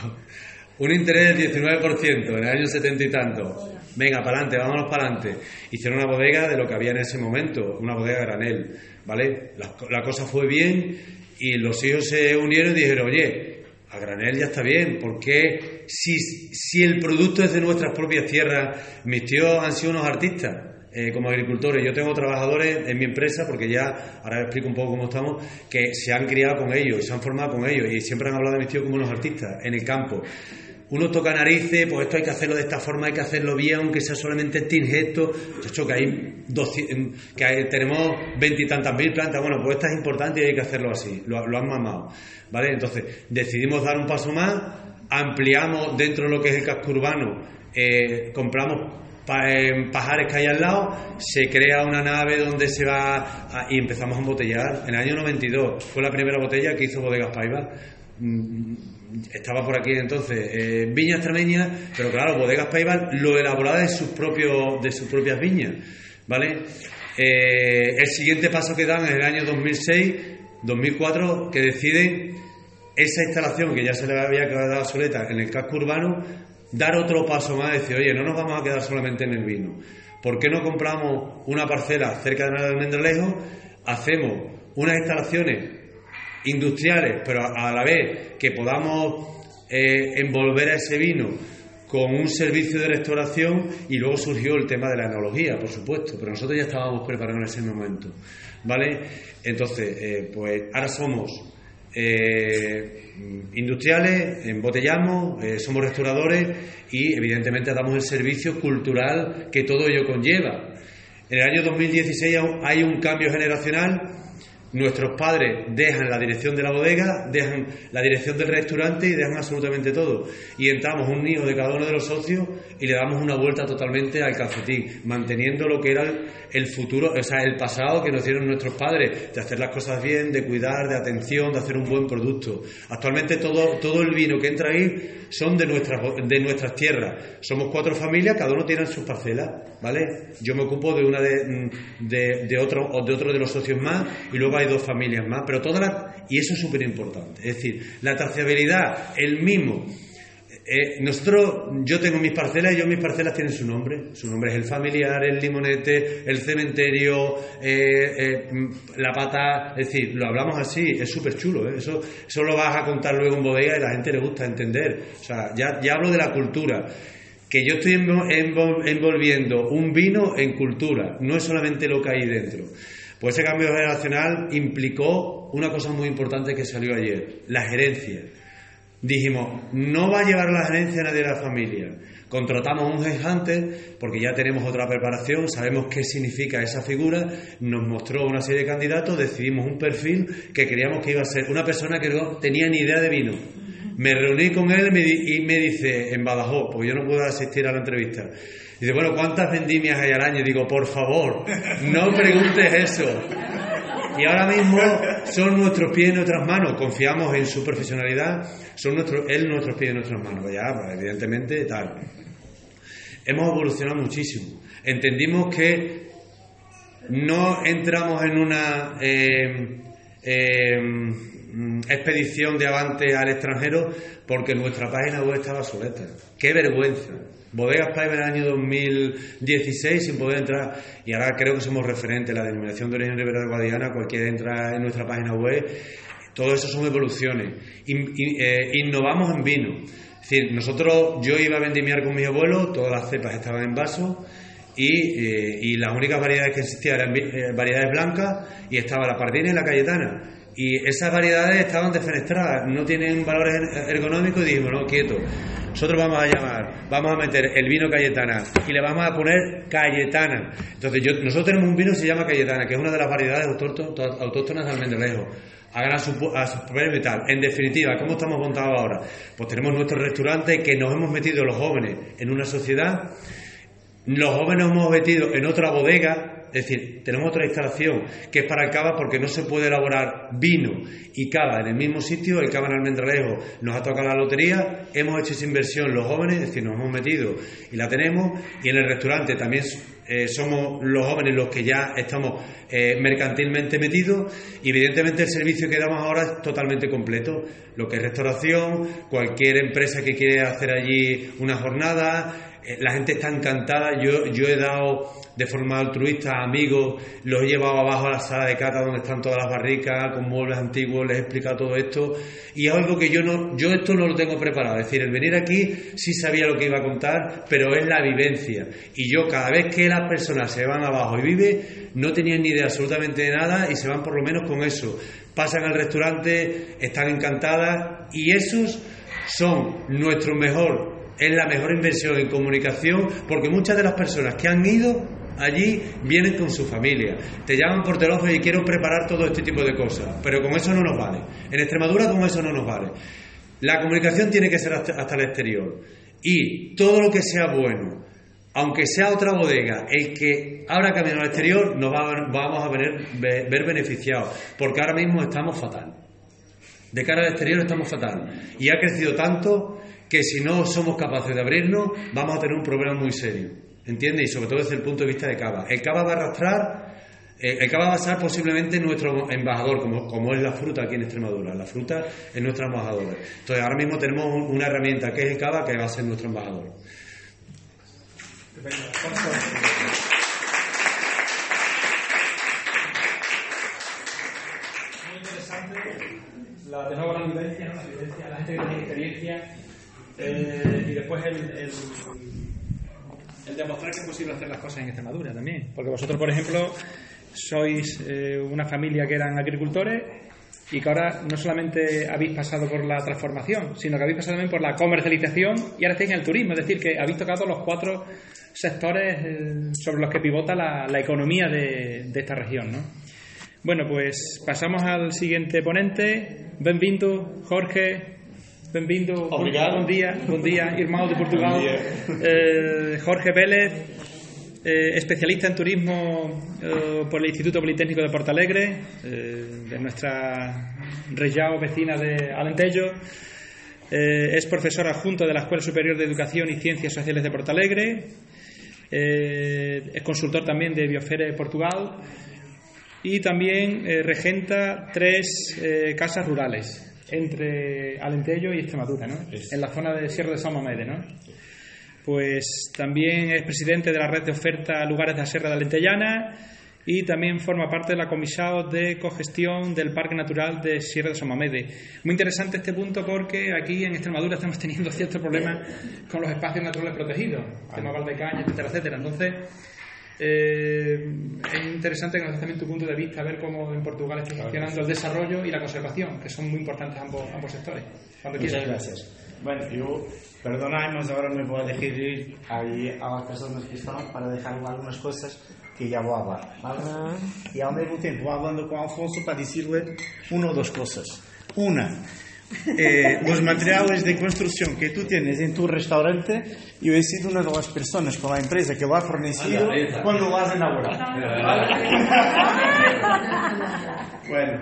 Un interés del 19% en el año setenta y tanto. venga, para adelante, vámonos para adelante. Hicieron una bodega de lo que había en ese momento, una bodega granel, ¿vale? La, la cosa fue bien y los hijos se unieron y dijeron, oye, a granel ya está bien, porque si, si el producto es de nuestras propias tierras, mis tíos han sido unos artistas, eh, como agricultores. Yo tengo trabajadores en mi empresa, porque ya, ahora explico un poco cómo estamos, que se han criado con ellos se han formado con ellos y siempre han hablado de mis tíos como unos artistas en el campo. Uno toca narices, pues esto hay que hacerlo de esta forma, hay que hacerlo bien, aunque sea solamente este ingesto. hecho que hay, 200, que tenemos veintitantas mil plantas, bueno, pues esta es importante y hay que hacerlo así, lo, lo han mamado. ¿Vale? Entonces, decidimos dar un paso más, ampliamos dentro de lo que es el casco urbano, eh, compramos en Pajares que hay al lado, se crea una nave donde se va y empezamos a embotellar. En el año 92 fue la primera botella que hizo Bodegas Paiva. Mm, estaba por aquí entonces eh, viñas extremeñas, pero claro, Bodegas Paiva lo elaboraba de sus, propios, de sus propias viñas. ¿vale? Eh, el siguiente paso que dan es el año 2006, 2004, que deciden esa instalación que ya se le había quedado obsoleta en el casco urbano dar otro paso más, decir, oye, no nos vamos a quedar solamente en el vino. ¿Por qué no compramos una parcela cerca de Almendralejo, hacemos unas instalaciones industriales, pero a la vez que podamos eh, envolver a ese vino con un servicio de restauración y luego surgió el tema de la enología, por supuesto, pero nosotros ya estábamos preparados en ese momento, ¿vale? Entonces, eh, pues ahora somos eh, industriales, embotellamos, eh, somos restauradores y evidentemente damos el servicio cultural que todo ello conlleva. En el año 2016 hay un cambio generacional Nuestros padres dejan la dirección de la bodega, dejan la dirección del restaurante y dejan absolutamente todo. Y entramos un niño de cada uno de los socios y le damos una vuelta totalmente al calcetín, manteniendo lo que era el futuro, o sea, el pasado que nos dieron nuestros padres, de hacer las cosas bien, de cuidar, de atención, de hacer un buen producto. Actualmente todo, todo el vino que entra ahí son de nuestras, de nuestras tierras. Somos cuatro familias, cada uno tiene sus parcelas, ¿vale? Yo me ocupo de una de, de, de otro, de otro de los socios más y luego hay dos familias más, pero todas las... Y eso es súper importante. Es decir, la trazabilidad, el mismo. Eh, nosotros, yo tengo mis parcelas y yo mis parcelas tienen su nombre. Su nombre es el familiar, el limonete, el cementerio, eh, eh, la pata. Es decir, lo hablamos así, es súper chulo. Eso, eso lo vas a contar luego en bodega y la gente le gusta entender. O sea, ya, ya hablo de la cultura que yo estoy envolviendo un vino en cultura, no es solamente lo que hay dentro. Pues ese cambio generacional implicó una cosa muy importante que salió ayer, la gerencia. Dijimos, no va a llevar la gerencia nadie de la familia. Contratamos un headhunter porque ya tenemos otra preparación, sabemos qué significa esa figura, nos mostró una serie de candidatos, decidimos un perfil que creíamos que iba a ser una persona que no tenía ni idea de vino. Me reuní con él y me dice, en Badajoz, porque yo no puedo asistir a la entrevista, Dice, bueno, ¿cuántas vendimias hay al año? Digo, por favor, no preguntes eso. Y ahora mismo son nuestros pies y nuestras manos. Confiamos en su profesionalidad, son nuestros, él nuestros pies y nuestras manos. Ya, pues, evidentemente, tal. Hemos evolucionado muchísimo. Entendimos que no entramos en una eh, eh, expedición de avante al extranjero porque nuestra página web estaba obsoleta. ¡Qué vergüenza! Bodegas Paiva en el año 2016 sin poder entrar y ahora creo que somos referentes, la denominación de origen Ribera de Guadiana, cualquiera entra en nuestra página web, todo eso son evoluciones. Eh, innovamos en vino. Es decir, nosotros, yo iba a vendimiar con mis abuelos, todas las cepas estaban en vaso y, eh, las únicas variedades que existían eran eh, variedades blancas y estaba la pardina y la cayetana. Y esas variedades estaban defenestradas, no tienen valores er-, ergonómicos y dijimos, no, quieto. Nosotros vamos a llamar, vamos a meter el vino Cayetana y le vamos a poner Cayetana. Entonces, yo, nosotros tenemos un vino que se llama Cayetana, que es una de las variedades autóctonas de Almendralejo. Hagan a su, a su y tal. En definitiva, ¿cómo estamos montados ahora? Pues tenemos nuestro restaurante que nos hemos metido los jóvenes en una sociedad, los jóvenes nos hemos metido en otra bodega es decir, tenemos otra instalación que es para el cava porque no se puede elaborar vino y cava en el mismo sitio. El cava en Almendralejo nos ha tocado la lotería, hemos hecho esa inversión los jóvenes, es decir, nos hemos metido y la tenemos. Y en el restaurante también eh, somos los jóvenes los que ya estamos eh, mercantilmente metidos y evidentemente el servicio que damos ahora es totalmente completo. Lo que es restauración, cualquier empresa que quiere hacer allí una jornada, eh, la gente está encantada. Yo, yo he dado de forma altruista amigos, los he llevado abajo a la sala de cata donde están todas las barricas, con muebles antiguos, les he explicado todo esto. Y es algo que yo no, yo esto no lo tengo preparado. Es decir, el venir aquí sí sabía lo que iba a contar, pero es la vivencia. Y yo cada vez que las personas se van abajo y viven, no tenían ni idea absolutamente de nada y se van por lo menos con eso. Pasan al restaurante, están encantadas y esos son nuestro mejor es la mejor inversión en comunicación porque muchas de las personas que han ido allí vienen con su familia. Te llaman por teléfono y quiero preparar todo este tipo de cosas, pero con eso no nos vale. En Extremadura con eso no nos vale. La comunicación tiene que ser hasta, el exterior. Y todo lo que sea bueno, aunque sea otra bodega, el que abra camino al exterior, nos vamos a ver, ver beneficiados, porque ahora mismo estamos fatal. De cara al exterior estamos fatal. Y ha crecido tanto que si no somos capaces de abrirnos, vamos a tener un problema muy serio. ¿Entiendes? Y sobre todo desde el punto de vista de Cava. El Cava va a arrastrar, eh, el Cava va a ser posiblemente nuestro embajador, como, como es la fruta aquí en Extremadura. La fruta es nuestra embajadora. Entonces ahora mismo tenemos una herramienta que es el Cava que va a ser nuestro embajador. Muy interesante la de nuevo la vivencia, la vivencia, la gente que tiene experiencia eh, y después el, demostrar que es posible hacer las cosas en Extremadura también. Porque vosotros, por ejemplo, sois eh, una familia que eran agricultores y que ahora no solamente habéis pasado por la transformación, sino que habéis pasado también por la comercialización y ahora estáis en el turismo. Es decir, que habéis tocado los cuatro sectores eh, sobre los que pivota la, la economía de, de, esta región. ¿no? Bueno, pues pasamos al siguiente ponente. Benvinto, Jorge Benvindo, Obrigado. bom dia, bom dia, irmão de Portugal. Eh, Jorge Vélez, eh, especialista en turismo eh, por el Instituto Politécnico de Portalegre, de nuestra región vecina de Alentejo. Es profesor adjunto de la Escuela Superior de Educación y Ciencias Sociales de Portalegre. Es consultor también de Biosfera de Portugal y también regenta tres casas rurales entre Alentejo y Extremadura, ¿no? En la zona de Sierra de San Mamede, ¿no? Pues también es presidente de la red de oferta Lugares de la Sierra de Alentellana y también forma parte de la comisión de cogestión del Parque Natural de Sierra de Somamede. Muy interesante este punto porque aquí en Extremadura estamos teniendo ciertos problemas con los espacios naturales protegidos, tema Valdecaña, etcétera, etcétera. Entonces, eh, es interesante que nos des también tu punto de vista, ver cómo en Portugal está funcionando el desarrollo y la conservación, que son muy importantes ambos, ambos sectores. Cuando Muchas gracias. Bueno, yo, perdonad, ahora me voy a dejar ir ahí a las personas que están para dejar algunas cosas que ya voy a hablar. ¿vale? Ah. Y al mismo tiempo voy hablando con Alfonso para decirle una o dos cosas. Una, eh, los materiales de construcción que tú tienes en tu restaurante, yo he sido una de las personas con la empresa que lo ha fornecido cuando lo has inaugurado. bueno,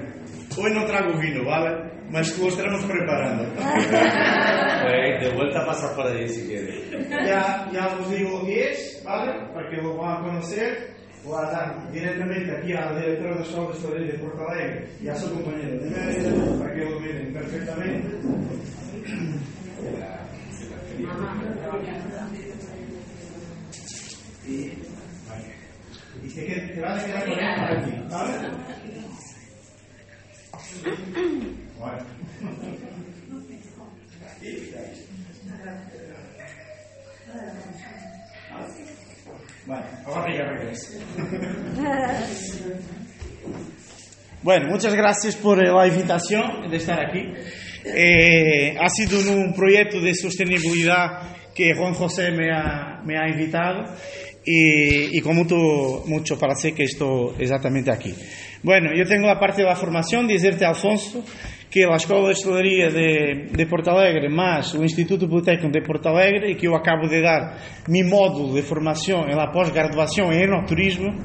hoy no trago vino, ¿vale? Mas lo estaremos preparando. pues de vuelta pasa por ahí si quieres. Ya, ya os digo 10, ¿vale? Para que lo van a conocer. Voy a dar directamente aquí a la directora de Escola de y a su compañero de para que lo miren perfectamente. Y, que te a quedar con él ¿vale? Ahora ya bueno, muchas gracias por la invitación de estar aquí. Eh, ha sido un proyecto de sostenibilidad que Juan José me ha, me ha invitado y, y, con mucho, mucho para que esto exactamente aquí. Bueno, yo tengo la parte de la formación, decirte Alfonso, que a Escola de Hostelaria de, de Porto Alegre, mais o Instituto Politécnico de Porto Alegre, e que eu acabo de dar mi módulo de formação em pós-graduação em enoturismo,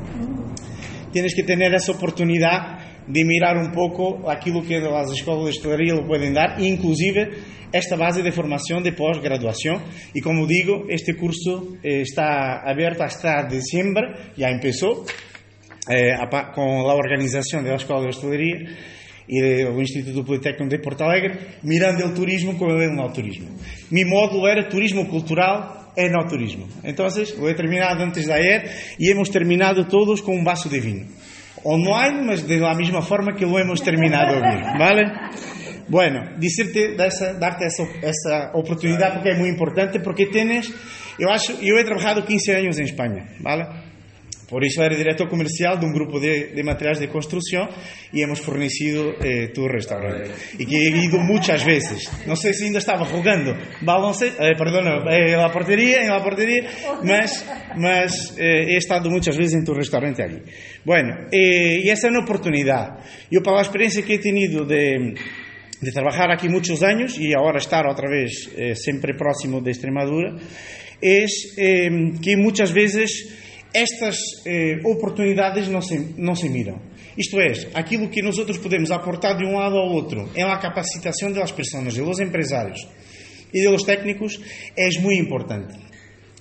tienes que ter essa oportunidade de mirar um pouco aquilo que as escolas de hostelaria lo podem dar, inclusive esta base de formação de pós-graduação. E como digo, este curso eh, está aberto hasta dezembro, já começou, eh, com a organização da Escola de Hostelaria e do Instituto Politécnico de Porto Alegre, mirando o turismo como ele no turismo. Mi módulo era turismo cultural enoturismo. Entonces, lo he terminado antes de ayer y hemos terminado todos con un vaso de vino. Online, mas de la misma forma que lo hemos terminado hoy, ¿vale? Bueno, dessa, darte essa, essa oportunidade porque é muito importante, porque tens, eu acho, eu he trabajado 15 anos em Espanha, ¿vale? Por isso era diretor comercial de um grupo de, de materiais de construção e hemos fornecido eh, tu restaurante. E que he ido muitas vezes. Não sei se ainda estava jogando baloncesto, eh, perdona, eh, la portería, en la portería, mas, mas eh, he estado muitas vezes em tu restaurante ali. Bueno, eh, e essa é uma oportunidade. Eu, pela experiência que he tenido de de trabajar aquí muchos años y ahora estar otra vez eh, siempre próximo de Extremadura, es eh, que muchas veces estas eh, oportunidades não se, não se miram. Isto é, aquilo que nós podemos aportar de um lado ao outro em la capacitação das pessoas, de los empresários e de los técnicos é muito importante.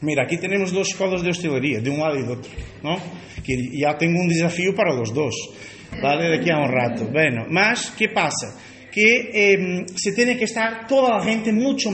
Mira, aqui temos duas escolas de hosteleria, de um lado e do outro, não? que já tenho um desafio para os dois, vale? daqui a um rato. Bueno, mas, que passa? que eh, se tiene que estar toda a gente mucho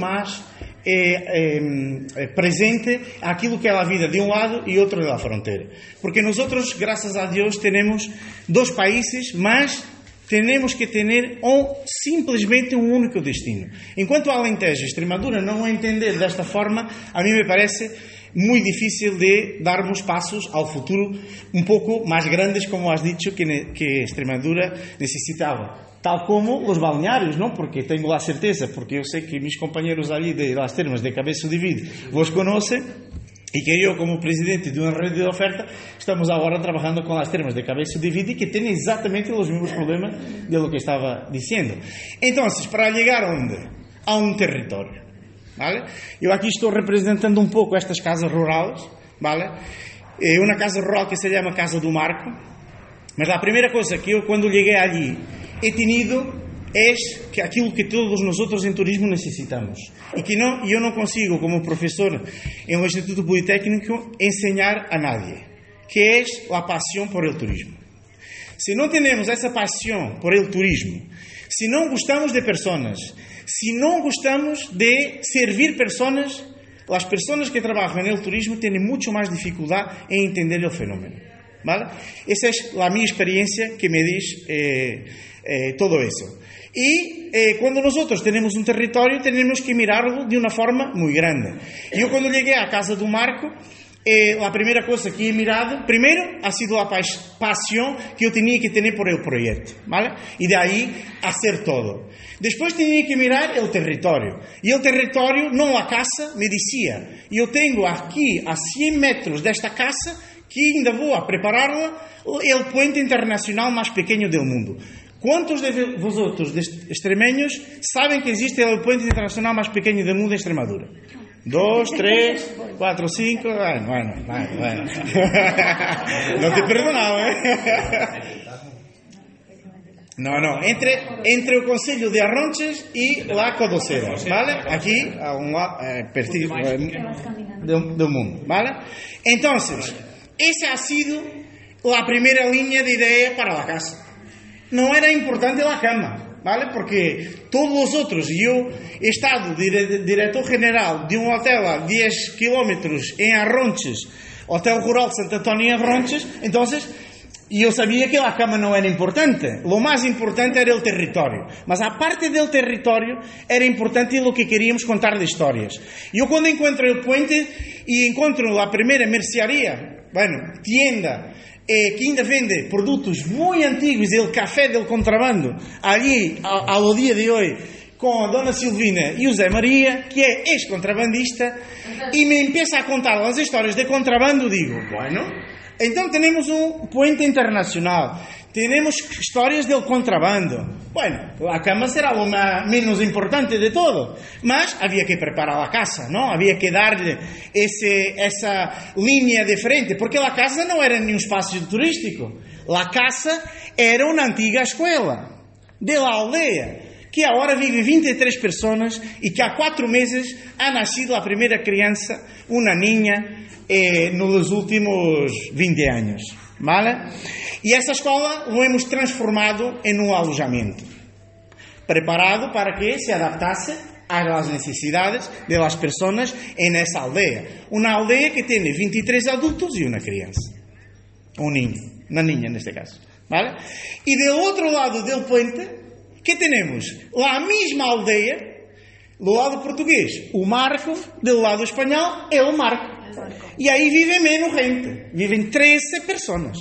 más eh, eh, presente aquilo que é a vida de um lado e outro da fronteira. Porque nós, graças a Deus, temos dois países, mas temos que ter um, simplesmente um único destino. Enquanto Alentejo e Extremadura não entender desta forma, a mim me parece muito difícil de darmos passos ao futuro um pouco mais grandes, como has dicho, que, que Extremadura necessitava. Tal como os balneários, não? Porque tenho lá certeza, porque eu sei que meus companheiros ali de las termas de Cabeço de vos conhecem e que eu, como presidente de uma rede de oferta, estamos agora trabalhando com as termas de Cabeço de Vide que têm exatamente os mesmos problemas de lo que estava dizendo. Então, para chegar onde? A um território. ¿vale? Eu aqui estou representando um pouco estas casas rurais, ¿vale? É uma casa rural que se chama Casa do Marco, mas a primeira coisa que eu, quando cheguei ali, he tenido es que aquilo que todos nosotros en turismo necesitamos y que no, yo no consigo como profesor en el Instituto Politécnico enseñar a nadie, que es la pasión por el turismo. Si no tenemos esa pasión por el turismo, si no gustamos de personas, si no gustamos de servir personas, las personas que trabajan en el turismo tienen mucho más dificultad en entender el fenómeno. ¿Vale? Esa es la mi experiencia que me dice... Eh, eh, todo eso. Y eh, cuando nosotros tenemos un territorio tenemos que mirarlo de una forma muy grande. Yo cuando llegué a casa de Marco, eh, la primera cosa que he mirado, primero ha sido la pasión que yo tenía que tener por el proyecto, ¿vale? Y de ahí hacer todo. Después tenía que mirar el territorio. Y el territorio, no la casa, me decía, yo tengo aquí a 100 metros de esta casa que ainda voy a prepararla el puente internacional más pequeño del mundo. Quantos de vosotros, de extremeños, sabem que existe o puente internacional mais pequeno do mundo em Extremadura? Dois, três, quatro, cinco. Bueno, bueno, bueno. bueno. Não te perdonava, ¿eh? No, no, entre, entre o Conselho de Arronches e la Codocera, ¿vale? Aquí, a un lado, pertigo, eh, do, do mundo, ¿vale? Entonces, esa ha sido la primera línea de idea para la casa no era importante la cama, ¿vale? Porque todos los otros, yo he estado dire, director general de un hotel a 10 kilómetros en Arronches, Hotel Rural Santo Antonio en Arronches, entonces yo sabía que la cama no era importante. Lo más importante era el territorio. Mas aparte del territorio, era importante lo que queríamos contar de historias. Yo cuando encuentro el puente y encuentro la primera mercearía, bueno, tienda, eh, que ainda vende produtos muito antigos, o café del contrabando, ali ao, ao dia de hoje, com a Dona Silvina e o Zé Maria, que é ex-contrabandista, e me empieza a contar as histórias de contrabando, digo, bueno, então temos um puente internacional. Tenemos historias del contrabando. Bueno, la cama será lo más, menos importante de todo, mas había que preparar la casa, ¿no? Había que darle ese, esa línea de frente, porque la casa no era ni un espacio turístico. La casa era una antigua escuela de la aldea que agora vive 23 pessoas e que há quatro meses ha nascido a primeira criança, uma niña, eh, nos últimos 20 anos. ¿Vale? E essa escola o hemos transformado em um alojamento preparado para que se adaptasse a las necesidades de las personas en esa aldea. Una aldea que tiene 23 adultos y una crianza. Un niño, una niña en este caso. ¿Vale? Y del otro lado del puente, ¿qué tenemos? La misma aldea, do lado portugués, o Marco, del lado español, el Marco. Y ahí vive menos gente, viven 13 personas.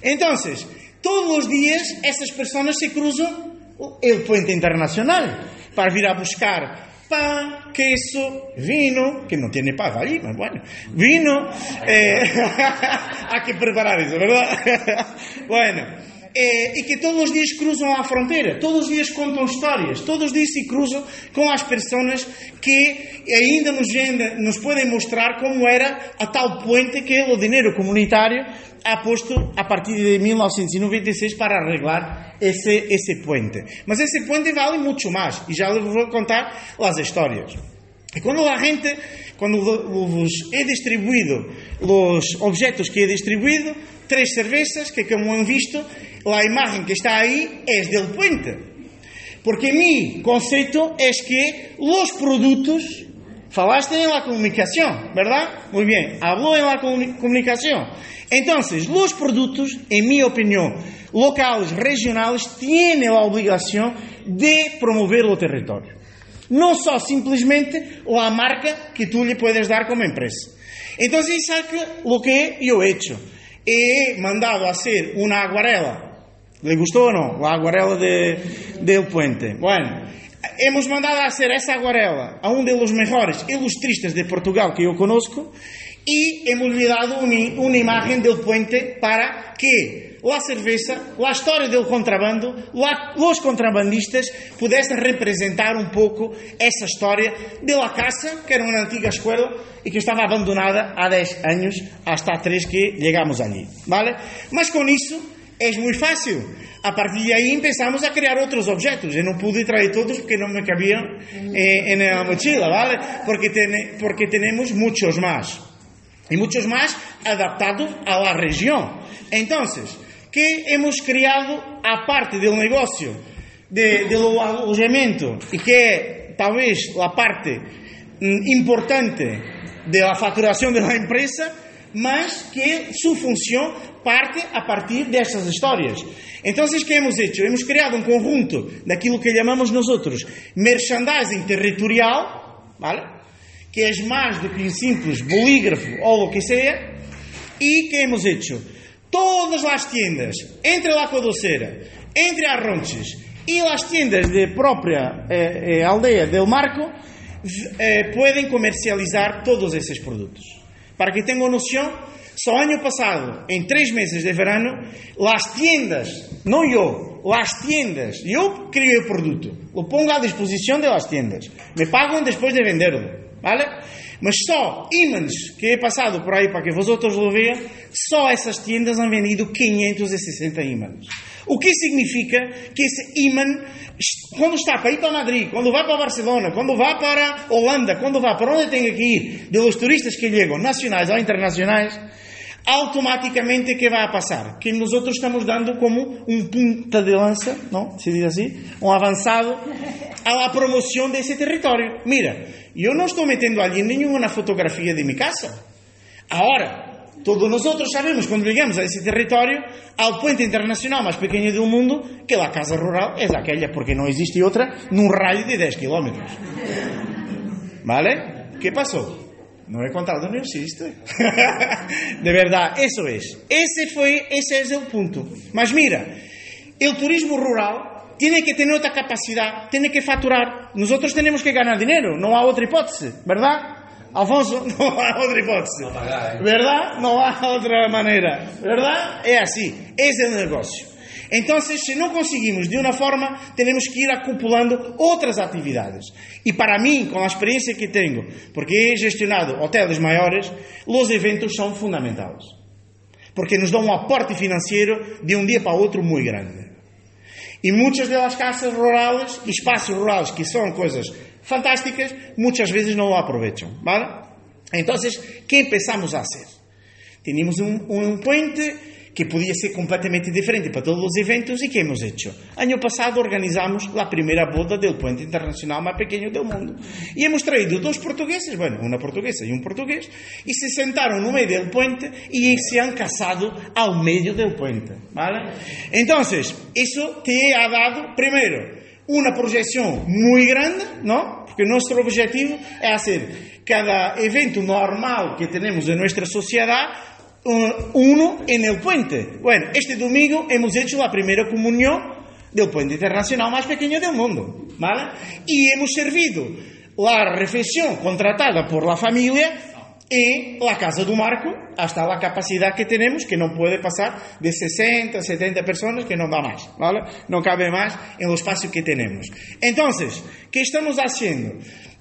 Entonces, todos los días esas personas se cruzan el puente internacional para vir a buscar pan, queso, vino, que no tiene pan allí, pero bueno, vino, eh, hay que preparar eso, ¿verdad? bueno, eh, e que todos os dias cruzam a fronteira, todos os dias contam histórias, todos os dias se cruzam com as pessoas que ainda nos, nos podem mostrar como era a tal puente que o dinheiro comunitário ha posto a partir de 1996 para arreglar esse, esse puente. Mas esse puente vale muito mais, e já lhes vou contar as histórias. E quando a gente, quando vos é distribuído os objetos que é distribuído, três cervejas que como han visto, a imagem que está aí é del puente. Porque mi conceito é que os produtos, falaste en la comunicación, ¿verdad? Muy bien, habló en la comunicación. Entonces, los productos, en mi opinión, locales, regionales, tienen la obligación de promover el territorio. No só simplesmente la marca que tú le puedes dar como empresa. Entonces, ¿sabes lo que yo he hecho? he mandado a hacer una aguarela. ¿Le gustó o no? La aguarela de, del puente. Bueno, hemos mandado a hacer esa aguarela a un de los mejores ilustristas de Portugal que eu conozco y hemos dado una, una imagen del puente para que la cerveza, la historia del contrabando, la, los contrabandistas pudiesen representar un poco esa historia de la casa, que era una antigua escuela y que estaba abandonada há 10 años, hasta 3 que llegamos allí, ¿vale? Mas con isso é muito fácil. A partir de aí empezamos a criar outros objetos. Eu não pude trazer todos porque não me cabiam eh, na mochila, ¿vale? Porque, ten, porque temos muitos mais. y muchos más adaptados a la región. Entonces, ¿qué hemos creado aparte del negocio de, del alojamiento y que tal vez la parte mm, importante de la facturación de la empresa, más que su función parte a partir de esas historias. Entonces, ¿qué hemos hecho? Hemos creado un conjunto de aquello que llamamos nosotros merchandising territorial, ¿vale? que es más do que un simples bolígrafo o lo que sea, y que hemos hecho todas las tiendas entre la Codocera, entre Arronches y las tiendas de propia eh, eh, aldea del Marco eh, pueden comercializar todos esos productos. Para que tengan noción, só año pasado, en tres meses de verano, las tiendas, no yo, las tiendas, yo creo el producto, lo pongo a disposición de las tiendas, me pagan después de venderlo. ¿vale? Mas só ímãs que he passado por aí para que vosotros lo vean, só essas tiendas han vendido 560 ímãs. O que significa que esse imã, quando está para ir para Madrid, quando vai para Barcelona, quando vai para Holanda, quando vai para onde tenha que ir, de los turistas que chegam, nacionais ou internacionais, automáticamente ¿qué va a pasar? Que nosotros estamos dando como un punta de lanza, ¿no? Se dice así, un avanzado a la promoción de ese territorio. Mira, yo no estoy metiendo allí ninguna fotografía de mi casa. Ahora, todos nosotros sabemos cuando llegamos a ese territorio, al puente internacional más pequeño del mundo, que la casa rural es aquella, porque no existe otra, en un radio de 10 kilómetros. ¿Vale? ¿Qué pasó? No he contado, no existe. de verdad, eso es. Ese fue, ese es el punto. Mas mira, el turismo rural tiene que tener otra capacidad, tiene que facturar. Nosotros tenemos que ganar dinero, no hay otra hipótesis, ¿verdad? Alfonso, no hay otra hipótesis. ¿eh? ¿Verdad? No hay otra manera. ¿Verdad? Es así, es el negocio. Entonces, si no conseguimos de una forma, tenemos que ir acumulando otras actividades. Y para mí, con la experiencia que tengo, porque he gestionado hoteles mayores, los eventos son fundamentales. Porque nos dan un aporte financiero de un día para otro muy grande. Y muchas de las casas rurales, espacios rurales, que son cosas fantásticas, muchas veces no lo aprovechan. ¿vale? Entonces, ¿qué empezamos a hacer? Teníamos un, un puente que podía ser completamente diferente para todos los eventos y ¿qué hemos hecho? Año pasado organizamos la primera boda del puente internacional más pequeño del mundo y hemos traído dos portugueses, bueno, una portuguesa y un portugués y se sentaron no medio del puente y se han casado al medio del puente, ¿vale? Entonces, eso te ha dado, primero, una proyección muy grande, ¿no? Porque nuestro objetivo es hacer cada evento normal que tenemos en nuestra sociedad uno en el puente. Bueno, este domingo hemos hecho la primera comunión del puente internacional más pequeño del mundo, ¿vale? Y hemos servido la refeición contratada por la familia en la casa do Marco, hasta la capacidad que tenemos, que no puede pasar de 60, 70 personas, que no da más, ¿vale? No cabe más en el espacio que tenemos. Entonces, ¿qué estamos haciendo?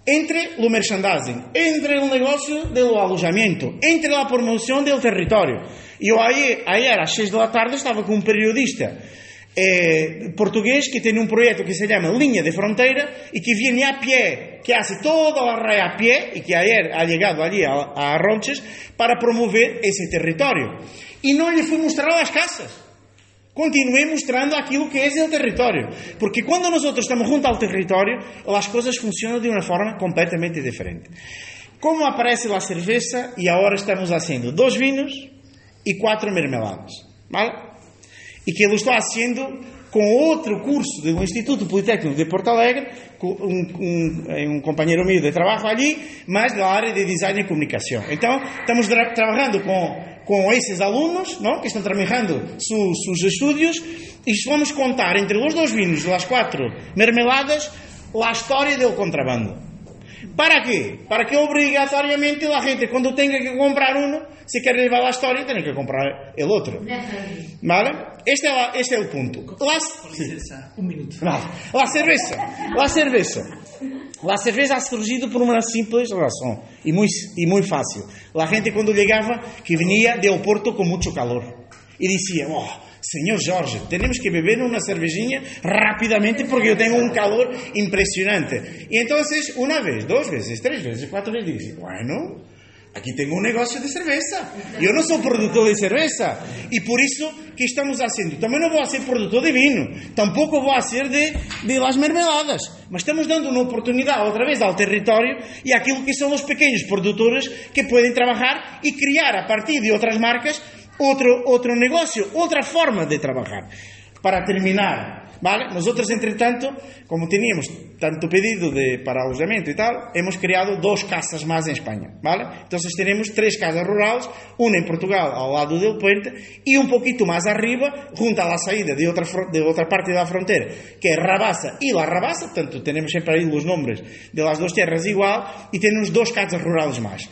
Entre o merchandising, entre o negócio do alojamento, entre a promoção do território. Eu aí, ayer às 6 da tarde estava com um periodista eh, português que tem um projeto que se chama Linha de Fronteira e que vem a pé, que hace toda a raia a pé e que ayer ha chegado ali a, a Ronches para promover esse território. E não lhe fui mostrar as casas. Continué mostrando aquilo que es el territorio. Porque cuando nosotros estamos junto al territorio, las cosas funcionan de una forma completamente diferente. Como aparece la cerveza y ahora estamos haciendo dos vinos y cuatro mermeladas. ¿Vale? Y que lo estoy haciendo con otro curso del Instituto Politécnico de Porto Alegre, con un, un, un compañero mío de trabajo allí, más de la área de design y comunicación. Entonces, estamos tra trabajando con com esses alunos não, que estão trabalhando sus, sus estudios e vamos contar entre os dois vinhos, as quatro mermeladas, a história do contrabando. ¿Para quê? Para que obrigatoriamente a gente, quando tenha que comprar uno, se quer levar a história, tem que comprar o outro. ¿Vale? Este é, este é o ponto. Las... Un minuto. Vale. La cerveza. La cerveza. La cerveza ha surgido por uma simples razão e muito, e muito fácil. A gente, quando chegava, que vinha de Oporto com muito calor e dizia: Oh, Señor Jorge, tenemos que beber una cervejinha rápidamente porque yo tengo un calor impresionante. Y entonces, una vez, dos veces, tres veces, cuatro veces, dije, bueno, aquí tengo un negocio de cerveza. Yo no soy productor de cerveza. Y por eso, ¿qué estamos haciendo? También no voy a ser productor de vino. Tampoco voy a ser de, de las mermeladas. Mas estamos dando una oportunidad otra vez al territorio y a aquello que son los pequeños productores que pueden trabajar y criar a partir de otras marcas outro, outro negócio, outra forma de trabalhar. Para terminar, ¿vale? Nosotros, entretanto, como teníamos tanto pedido de, para alojamiento y tal, hemos creado dos casas más en España, ¿vale? Entonces tenemos tres casas rurales, una en Portugal al lado del puente y un poquito más arriba, junto a la salida de otra, de otra parte de la frontera, que es Rabasa y la Rabasa, tanto tenemos siempre ahí los nombres de las dos tierras igual, y tenemos dos casas rurales más.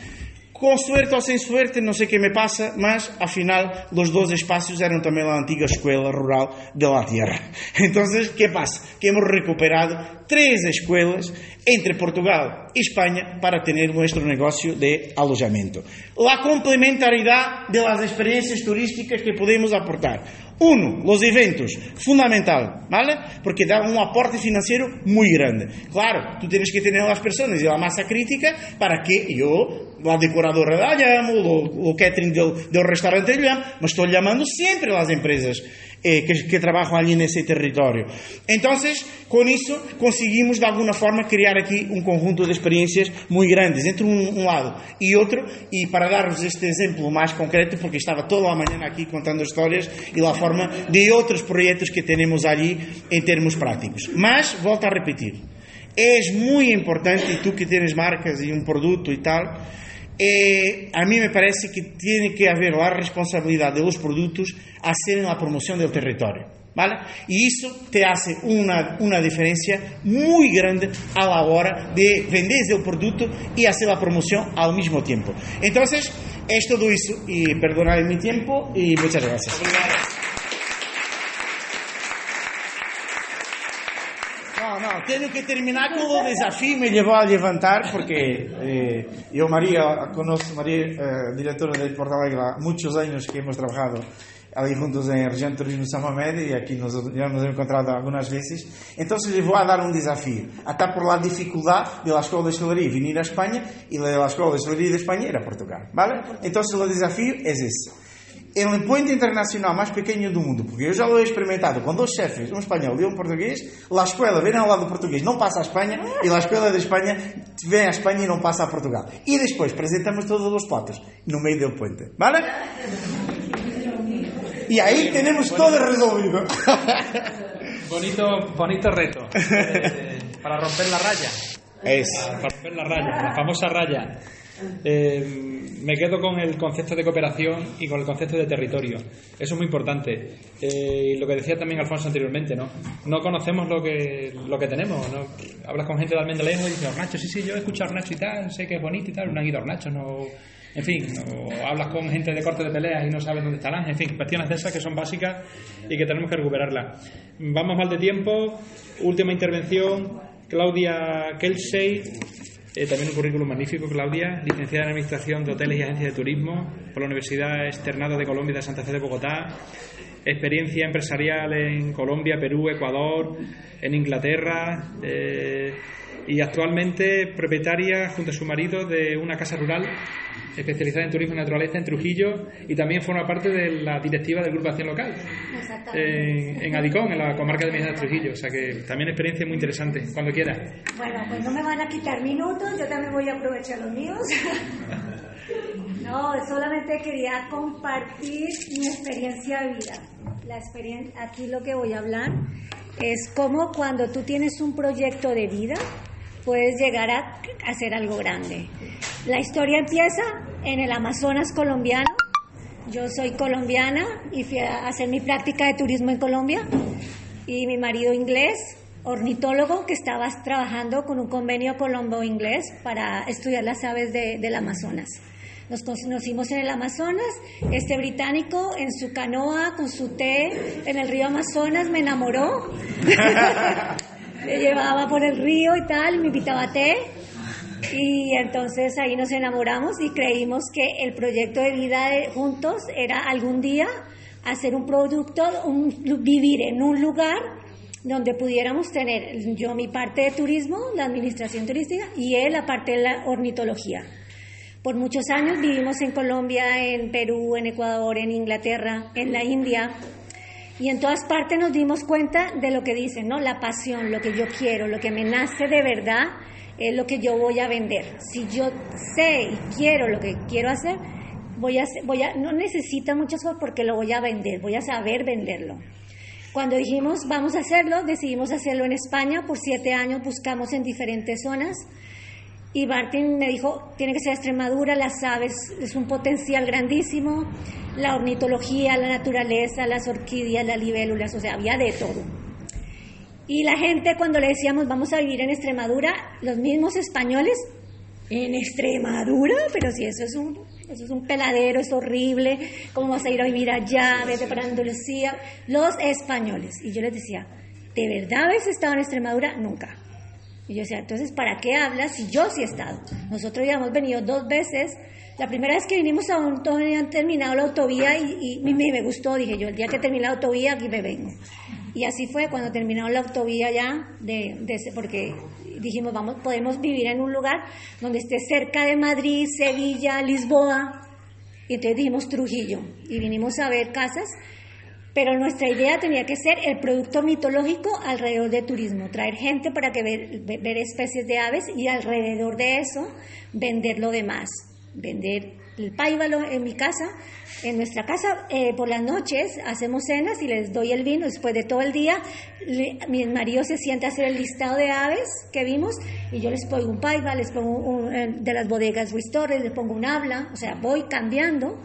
Com suerte ou sem suerte, não sei o que me passa, mas afinal os dois espaços eram também a antiga escola rural de la tierra. Então, o que passa? Que hemos recuperado três escolas entre Portugal e Espanha para ter nosso negócio de alojamento. A complementaridade das experiências turísticas que podemos aportar. Uno, los eventos, fundamental, ¿vale? Porque da un aporte financiero muy grande. Claro, tú tienes que tener a las personas y la masa crítica para que yo, la decoradora la llamo, o, catering del restaurante le llamo, me estoy llamando siempre a las empresas eh, que, que, trabalham ali nesse território. Então, com isso, conseguimos de alguma forma criar aqui um conjunto de experiências muito grandes, entre um, um lado e outro, e para dar-vos este exemplo mais concreto, porque estava toda a manhã aqui contando histórias e a forma de outros projetos que temos ali em termos práticos. Mas, volto a repetir, é muito importante, e tu que tens marcas e um produto e tal, eh, a mí me parece que tiene que haber la responsabilidad de los productos hacer la promoción del territorio. ¿Vale? Y eso te hace una, una diferencia muy grande a la hora de vender el producto y hacer la promoción al mismo tiempo. Entonces, es todo eso. Y perdonad mi tiempo y muchas gracias. Tenho que terminar com o desafio me levou a levantar porque eh, eu Maria conozco Maria eh, diretora de Alegre há muitos anos que hemos trabajado ali juntos em região de turismo São Mamede e aqui nos, já nos encontrado algumas vezes então lhe vou a dar um desafio até por la dificuldade de la escola de hostelería venir a Espanha e de la escola de hostelería de Espanha ir a Portugal ¿vale? então o desafio é esse el puente internacional más pequeño do mundo, porque eu já he experimentado com dois chefes, um espanhol e um português, a escola vem ao lado do português, não passa a Espanha, e a escola de Espanha vem a Espanha e não passa a Portugal. E depois apresentamos todos os platos no meio do puente, ¿vale? Y ahí tenemos todo resolvido. Bonito, bonito reto eh, para romper la raya. Es. Para romper la raya, la famosa raya. Eh, me quedo con el concepto de cooperación y con el concepto de territorio. Eso es muy importante. Eh, y lo que decía también Alfonso anteriormente, ¿no? No conocemos lo que, lo que tenemos. ¿no? Hablas con gente de Almendalejo y dices, Hornacho, sí, sí, yo he escuchado Hornacho y tal, sé que es bonito y tal, no han ido a no... En fin, o hablas con gente de corte de peleas y no sabes dónde ángel. En fin, cuestiones de esas que son básicas y que tenemos que recuperarlas. Vamos mal de tiempo. Última intervención, Claudia Kelsey. Eh, también un currículum magnífico, Claudia, licenciada en Administración de Hoteles y Agencias de Turismo por la Universidad Externado de Colombia de Santa Fe de Bogotá, experiencia empresarial en Colombia, Perú, Ecuador, en Inglaterra eh, y actualmente propietaria junto a su marido de una casa rural especializada en turismo y naturaleza en Trujillo y también forma parte de la directiva del Grupo de Acción Local en, en Adicón, en la comarca de Medina de Trujillo. O sea que también experiencia muy interesante, cuando quiera. Bueno, pues no me van a quitar minutos, yo también voy a aprovechar los míos. No, solamente quería compartir mi experiencia de vida. La experiencia, aquí lo que voy a hablar es cómo cuando tú tienes un proyecto de vida puedes llegar a hacer algo grande. La historia empieza en el Amazonas colombiano. Yo soy colombiana y fui a hacer mi práctica de turismo en Colombia y mi marido inglés, ornitólogo, que estaba trabajando con un convenio colombo-inglés para estudiar las aves de- del Amazonas. Nos conocimos en el Amazonas, este británico en su canoa con su té en el río Amazonas me enamoró. me llevaba por el río y tal, me invitaba a té. Y entonces ahí nos enamoramos y creímos que el proyecto de vida juntos era algún día hacer un producto, un, vivir en un lugar donde pudiéramos tener yo mi parte de turismo, la administración turística, y él la parte de la ornitología. Por muchos años vivimos en Colombia, en Perú, en Ecuador, en Inglaterra, en la India, y en todas partes nos dimos cuenta de lo que dicen, ¿no? La pasión, lo que yo quiero, lo que me nace de verdad, es lo que yo voy a vender. Si yo sé y quiero lo que quiero hacer, voy a, voy a no necesito muchas cosas porque lo voy a vender, voy a saber venderlo. Cuando dijimos vamos a hacerlo, decidimos hacerlo en España. Por siete años buscamos en diferentes zonas. Y Martín me dijo, tiene que ser Extremadura, las aves es un potencial grandísimo, la ornitología, la naturaleza, las orquídeas, las libélulas, o sea, había de todo. Y la gente cuando le decíamos vamos a vivir en Extremadura, los mismos españoles, en Extremadura, pero si eso es un, eso es un peladero, es horrible, ¿cómo vas a ir a vivir allá? Vete para Andalucía, los españoles. Y yo les decía, ¿de verdad habéis estado en Extremadura? Nunca. Y yo decía, entonces, ¿para qué hablas si yo sí he estado? Nosotros ya hemos venido dos veces. La primera vez que vinimos a un han terminado la autovía y, y me, me gustó. Dije yo, el día que termine la autovía, aquí me vengo. Y así fue cuando terminó la autovía ya, de, de porque dijimos, vamos, podemos vivir en un lugar donde esté cerca de Madrid, Sevilla, Lisboa. Y entonces dijimos Trujillo. Y vinimos a ver casas pero nuestra idea tenía que ser el producto mitológico alrededor de turismo, traer gente para que ver, especies de aves y alrededor de eso vender lo demás, vender el páivalo en mi casa. En nuestra casa eh, por las noches hacemos cenas y les doy el vino después de todo el día. mi marido se sienta a hacer el listado de aves que vimos y yo les pongo un paiva, les pongo un, eh, de las bodegas Restore, les pongo un habla, o sea, voy cambiando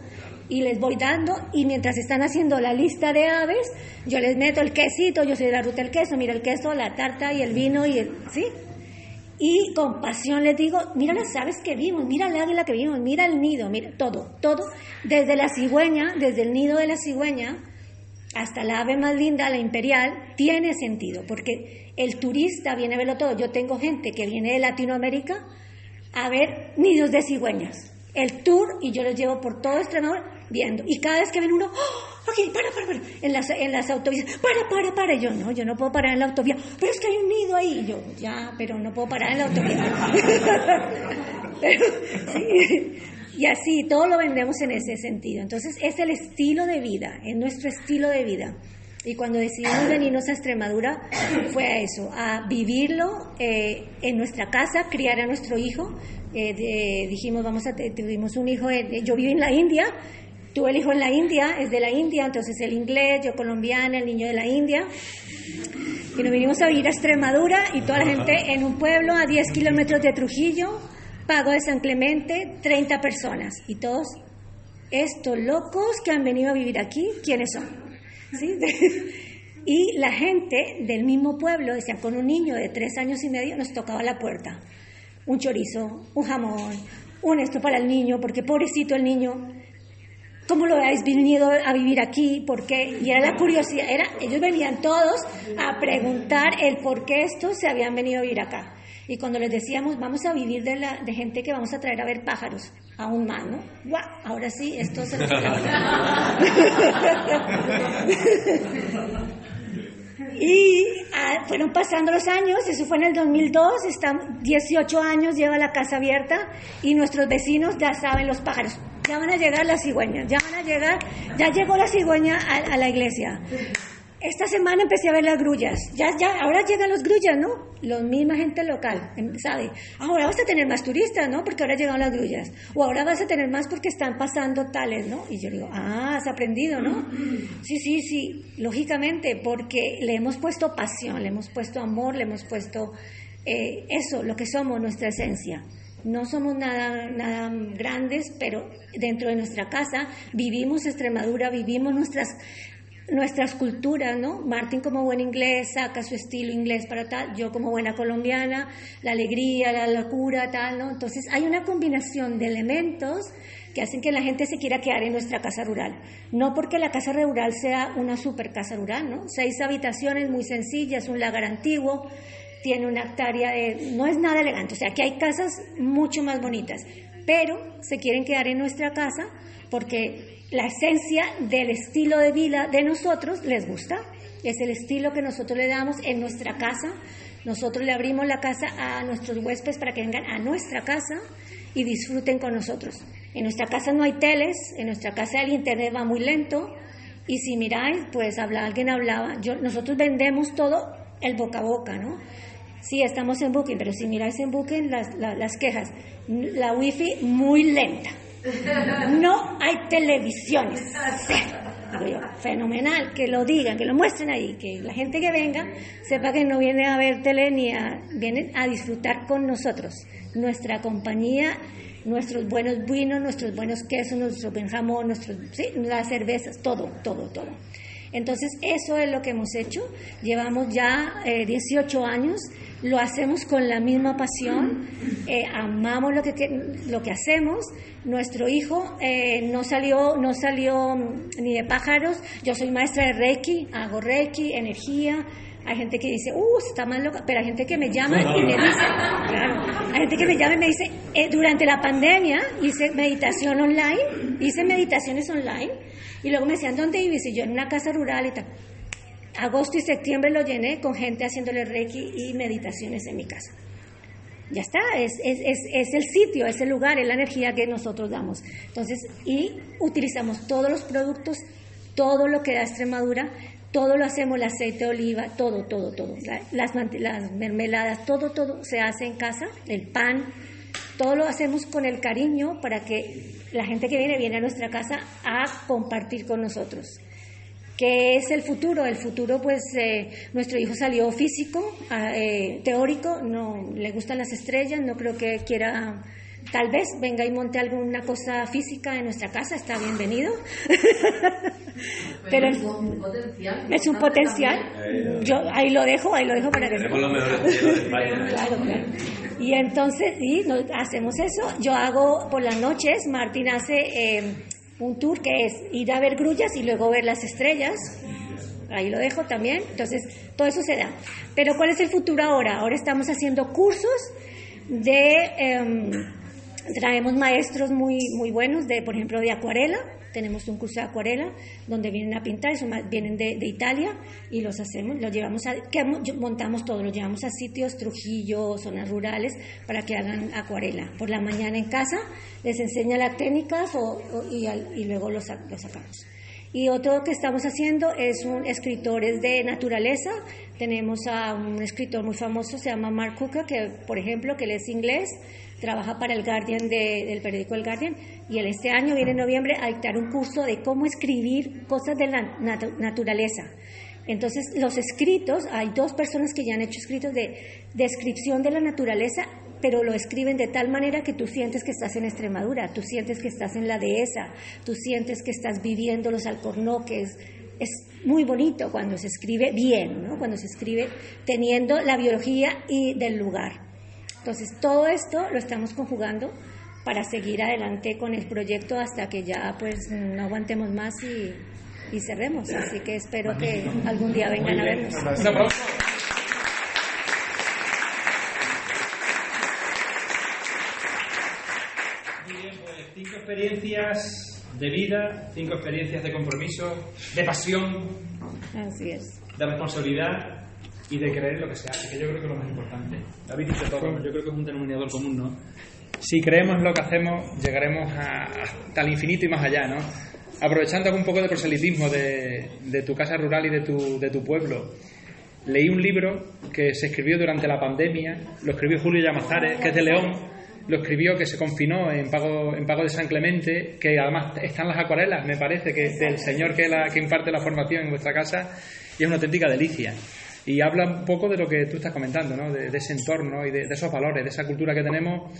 y les voy dando y mientras están haciendo la lista de aves, yo les meto el quesito, yo soy de la ruta del queso, mira el queso, la tarta y el vino y el, ¿sí? Y con pasión les digo, mira las aves que vimos, mira el águila que vimos, mira el nido, mira todo, todo, desde la cigüeña, desde el nido de la cigüeña hasta la ave más linda, la imperial, tiene sentido, porque el turista viene a verlo todo. Yo tengo gente que viene de Latinoamérica a ver nidos de cigüeñas. El tour, y yo los llevo por todo Extremadura viendo. Y cada vez que ven uno, ¡Oh! ok, para, para, para, en las, en las autovías, para, para, para. Y yo, no, yo no puedo parar en la autovía, pero es que hay un nido ahí. Y yo, ya, pero no puedo parar en la autovía. Y así, todo lo vendemos en ese sentido. Entonces, es el estilo de vida, es nuestro estilo de vida. Y cuando decidimos venirnos a Extremadura, fue a eso, a vivirlo eh, en nuestra casa, criar a nuestro hijo. Eh, dijimos, vamos a, tuvimos un hijo, yo viví en la India, tuve el hijo en la India, es de la India, entonces el inglés, yo colombiana, el niño de la India. Y nos vinimos a vivir a Extremadura y toda la gente en un pueblo a 10 kilómetros de Trujillo, Pago de San Clemente, 30 personas. Y todos, estos locos que han venido a vivir aquí, ¿quiénes son? y la gente del mismo pueblo, decían, con un niño de tres años y medio, nos tocaba la puerta. Un chorizo, un jamón, un esto para el niño, porque pobrecito el niño, ¿cómo lo habéis venido a vivir aquí? ¿Por qué? Y era la curiosidad, era, ellos venían todos a preguntar el por qué estos se habían venido a vivir acá. Y cuando les decíamos, vamos a vivir de, la, de gente que vamos a traer a ver pájaros, aún más, ¿no? ¡Guau! Ahora sí, esto se nos Y ah, fueron pasando los años, eso fue en el 2002, están 18 años, lleva la casa abierta y nuestros vecinos ya saben los pájaros. Ya van a llegar las cigüeñas, ya van a llegar, ya llegó la cigüeña a la iglesia. Esta semana empecé a ver las grullas. Ya, ya, ahora llegan los grullas, ¿no? La misma gente local, em, ¿sabe? Ahora vas a tener más turistas, ¿no? Porque ahora llegan las grullas. O ahora vas a tener más porque están pasando tales, ¿no? Y yo digo, ah, has aprendido, ¿no? Sí, sí, sí, lógicamente, porque le hemos puesto pasión, le hemos puesto amor, le hemos puesto eh, eso, lo que somos, nuestra esencia. No somos nada, nada grandes, pero dentro de nuestra casa vivimos Extremadura, vivimos nuestras nuestras culturas, ¿no? Martín como buen inglés saca su estilo inglés para tal, yo como buena colombiana, la alegría, la locura, tal, ¿no? Entonces hay una combinación de elementos que hacen que la gente se quiera quedar en nuestra casa rural. No porque la casa rural sea una super casa rural, ¿no? Seis habitaciones muy sencillas, un lagar antiguo, tiene una hectárea de... no es nada elegante, o sea que hay casas mucho más bonitas, pero se quieren quedar en nuestra casa porque la esencia del estilo de vida de nosotros les gusta. Es el estilo que nosotros le damos en nuestra casa. Nosotros le abrimos la casa a nuestros huéspedes para que vengan a nuestra casa y disfruten con nosotros. En nuestra casa no hay teles, en nuestra casa el internet va muy lento y si miráis, pues habla, alguien hablaba, yo, nosotros vendemos todo el boca a boca, ¿no? Sí, estamos en Booking, pero si miráis en Booking las, las quejas, la wifi muy lenta. No hay televisiones. fenomenal, que lo digan, que lo muestren ahí, que la gente que venga sepa que no viene a ver tele ni a, vienen a disfrutar con nosotros, nuestra compañía, nuestros buenos vinos, nuestros buenos quesos, nuestro buen jamón, nuestros, las cervezas, todo, todo, todo. Entonces, eso es lo que hemos hecho. Llevamos ya 18 eh, años, lo hacemos con la misma pasión, eh, amamos lo que, lo que hacemos. Nuestro hijo eh, no, salió, no salió ni de pájaros. Yo soy maestra de Reiki, hago Reiki, energía. Hay gente que dice, uh, está más loca, pero hay gente que me llama y me dice, claro, hay gente que me llama y me dice, durante la pandemia hice meditación online, hice meditaciones online y luego me decían, ¿dónde vives? Y yo en una casa rural y tal. Agosto y septiembre lo llené con gente haciéndole reiki y meditaciones en mi casa. Ya está, es, es, es, es, el sitio, es el lugar, es la energía que nosotros damos. Entonces, y utilizamos todos los productos, todo lo que da Extremadura, todo lo hacemos, el aceite de oliva, todo, todo, todo. Las, mermeladas, todo, todo se hace en casa, el pan, todo lo hacemos con el cariño para que la gente que viene viene a nuestra casa a compartir con nosotros. ¿Qué es el futuro? El futuro, pues, eh, nuestro hijo salió físico, ah, eh, teórico, no le gustan las estrellas, no creo que quiera, tal vez venga y monte alguna cosa física en nuestra casa, está bienvenido. Pero es un potencial. Es un potencial. Yo ahí lo dejo, ahí lo dejo para que... Claro, claro. Y entonces, sí, hacemos eso. Yo hago por las noches, Martín hace eh, un tour que es ir a ver grullas y luego ver las estrellas. Ahí lo dejo también. Entonces, todo eso se da. Pero ¿cuál es el futuro ahora? Ahora estamos haciendo cursos de... Em, traemos maestros muy, muy buenos, de, por ejemplo, de acuarela. tenemos un curso de acuarela donde vienen a pintar, vienen de, Italia y los hacemos, los llevamos a, que montamos todo, los llevamos a sitios, Trujillo, zonas rurales, para que hagan acuarela. Por la mañana en casa les enseña las técnicas y, luego los, los sacamos. Y otro que estamos haciendo es un escritores de naturaleza. Tenemos a un escritor muy famoso, se llama Mark Cooker, que por ejemplo, que él es inglés, trabaja para el Guardian del periódico El Guardian y él este año viene en noviembre a dictar un curso de cómo escribir cosas de la naturaleza. Entonces, los escritos, hay dos personas que ya han hecho escritos de descripción de la naturaleza, pero lo escriben de tal manera que tú sientes que estás en Extremadura, tú sientes que estás en la dehesa, tú sientes que estás viviendo los alcornoques. Es muy bonito cuando se escribe bien, ¿no? cuando se escribe teniendo la biología y del lugar. Entonces, todo esto lo estamos conjugando para seguir adelante con el proyecto hasta que ya pues no aguantemos más y, cerremos. Así que espero que algún día vengan a vernos. Muy bien, pues cinco experiencias de vida, cinco experiencias de compromiso, de pasión, Así es. de responsabilidad y de creer lo que se hace, que yo creo que es lo más importante. David dice todo, yo creo que es un denominador común, ¿no? Si creemos en lo que hacemos, llegaremos a, hasta el infinito y más allá, ¿no? Aprovechando un poco de proselitismo de, de tu casa rural y de tu, de tu pueblo, leí un libro que se escribió durante la pandemia, lo escribió Julio Llamazares, que es de León, lo escribió que se confinó en pago, en pago de San Clemente, que además están las acuarelas, me parece, que es del señor que, la, que imparte la formación en vuestra casa, y es una auténtica delicia. Y habla un poco de lo que tú estás comentando, ¿no? de, ese entorno y de, esos valores, de esa cultura que tenemos,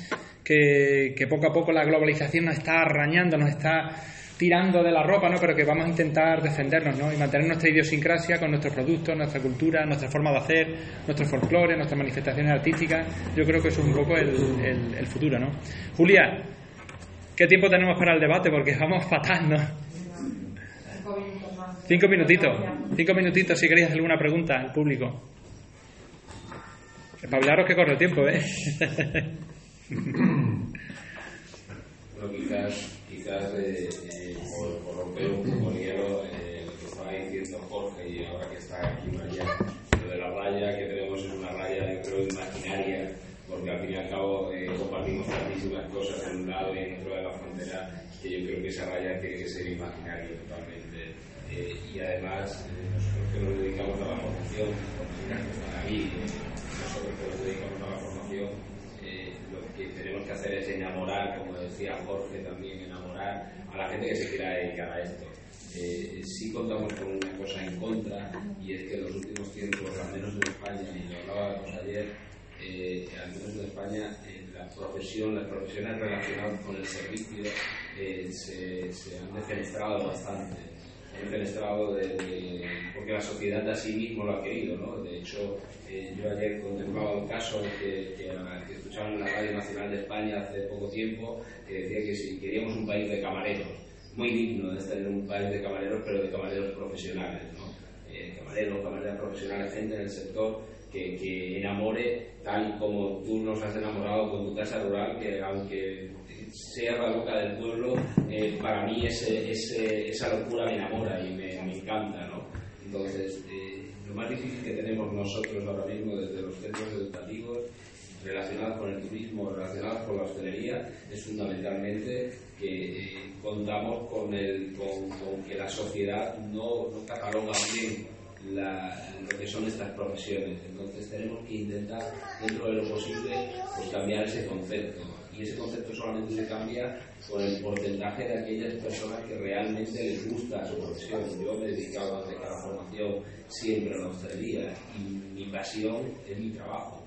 que, poco a poco la globalización nos está arañando, nos está tirando de la ropa, ¿no? pero que vamos a intentar defendernos ¿no? y mantener nuestra idiosincrasia con nuestros productos, nuestra cultura, nuestra forma de hacer, nuestro folclore, nuestras manifestaciones artísticas. Yo creo que eso es un poco el, futuro. ¿no? Julia, ¿qué tiempo tenemos para el debate? Porque vamos fatal, ¿no? Cinco minutitos. Cinco minutitos si queréis alguna pregunta al público. Hablaros que corre el tiempo, ¿eh? bueno, quizás, quizás eh, eh, por, romper un poco el hielo, eh, lo que estaba diciendo Jorge y ahora que está aquí María, lo de la raya que tenemos es una raya, yo creo, imaginaria, porque al fin y al cabo compartimos tantísimas cosas en un lado y en otro de la frontera, que yo creo que esa raya tiene que ser imaginaria totalmente. Eh, y además eh, nosotros que nos dedicamos a la formación, aquí, nosotros que nos dedicamos a la formación, eh, lo que tenemos que hacer es enamorar, como decía Jorge también, enamorar a la gente que se quiera dedicar a esto. Eh, sí contamos con una cosa en contra y es que en los últimos tiempos, al menos en España, y lo hablábamos ayer, eh, al menos en España, la profesión, las profesiones relacionadas con el servicio se, se, han defenestrado bastante el de, porque la sociedad de sí mismo lo ha querido. ¿no? De hecho, eh, yo ayer contemplaba un caso que, que, que escuchaban en la Radio Nacional de España hace poco tiempo, que decía que si queríamos un país de camareros, muy digno de tener un país de camareros, pero de camareros profesionales. ¿no? Eh, camareros, camareras profesionales, gente en el sector que, que, enamore tal como tú nos has enamorado con tu casa rural, que aunque sea la boca del pueblo, eh, para mí ese, esa locura me enamora y me, encanta, ¿no? Entonces, eh, lo más difícil que tenemos nosotros ahora mismo desde los centros educativos relacionados con el turismo, relacionados con la hostelería, es fundamentalmente que eh, contamos con, el, con, que la sociedad no, no cataloga bien lo que son estas profesiones. Entonces tenemos que intentar, dentro de lo posible, pues cambiar ese concepto y ese concepto solamente se cambia con el porcentaje de aquellas personas que realmente les gusta su profesión. Yo me he dedicado desde la formación siempre a la hostelería y mi pasión es mi trabajo.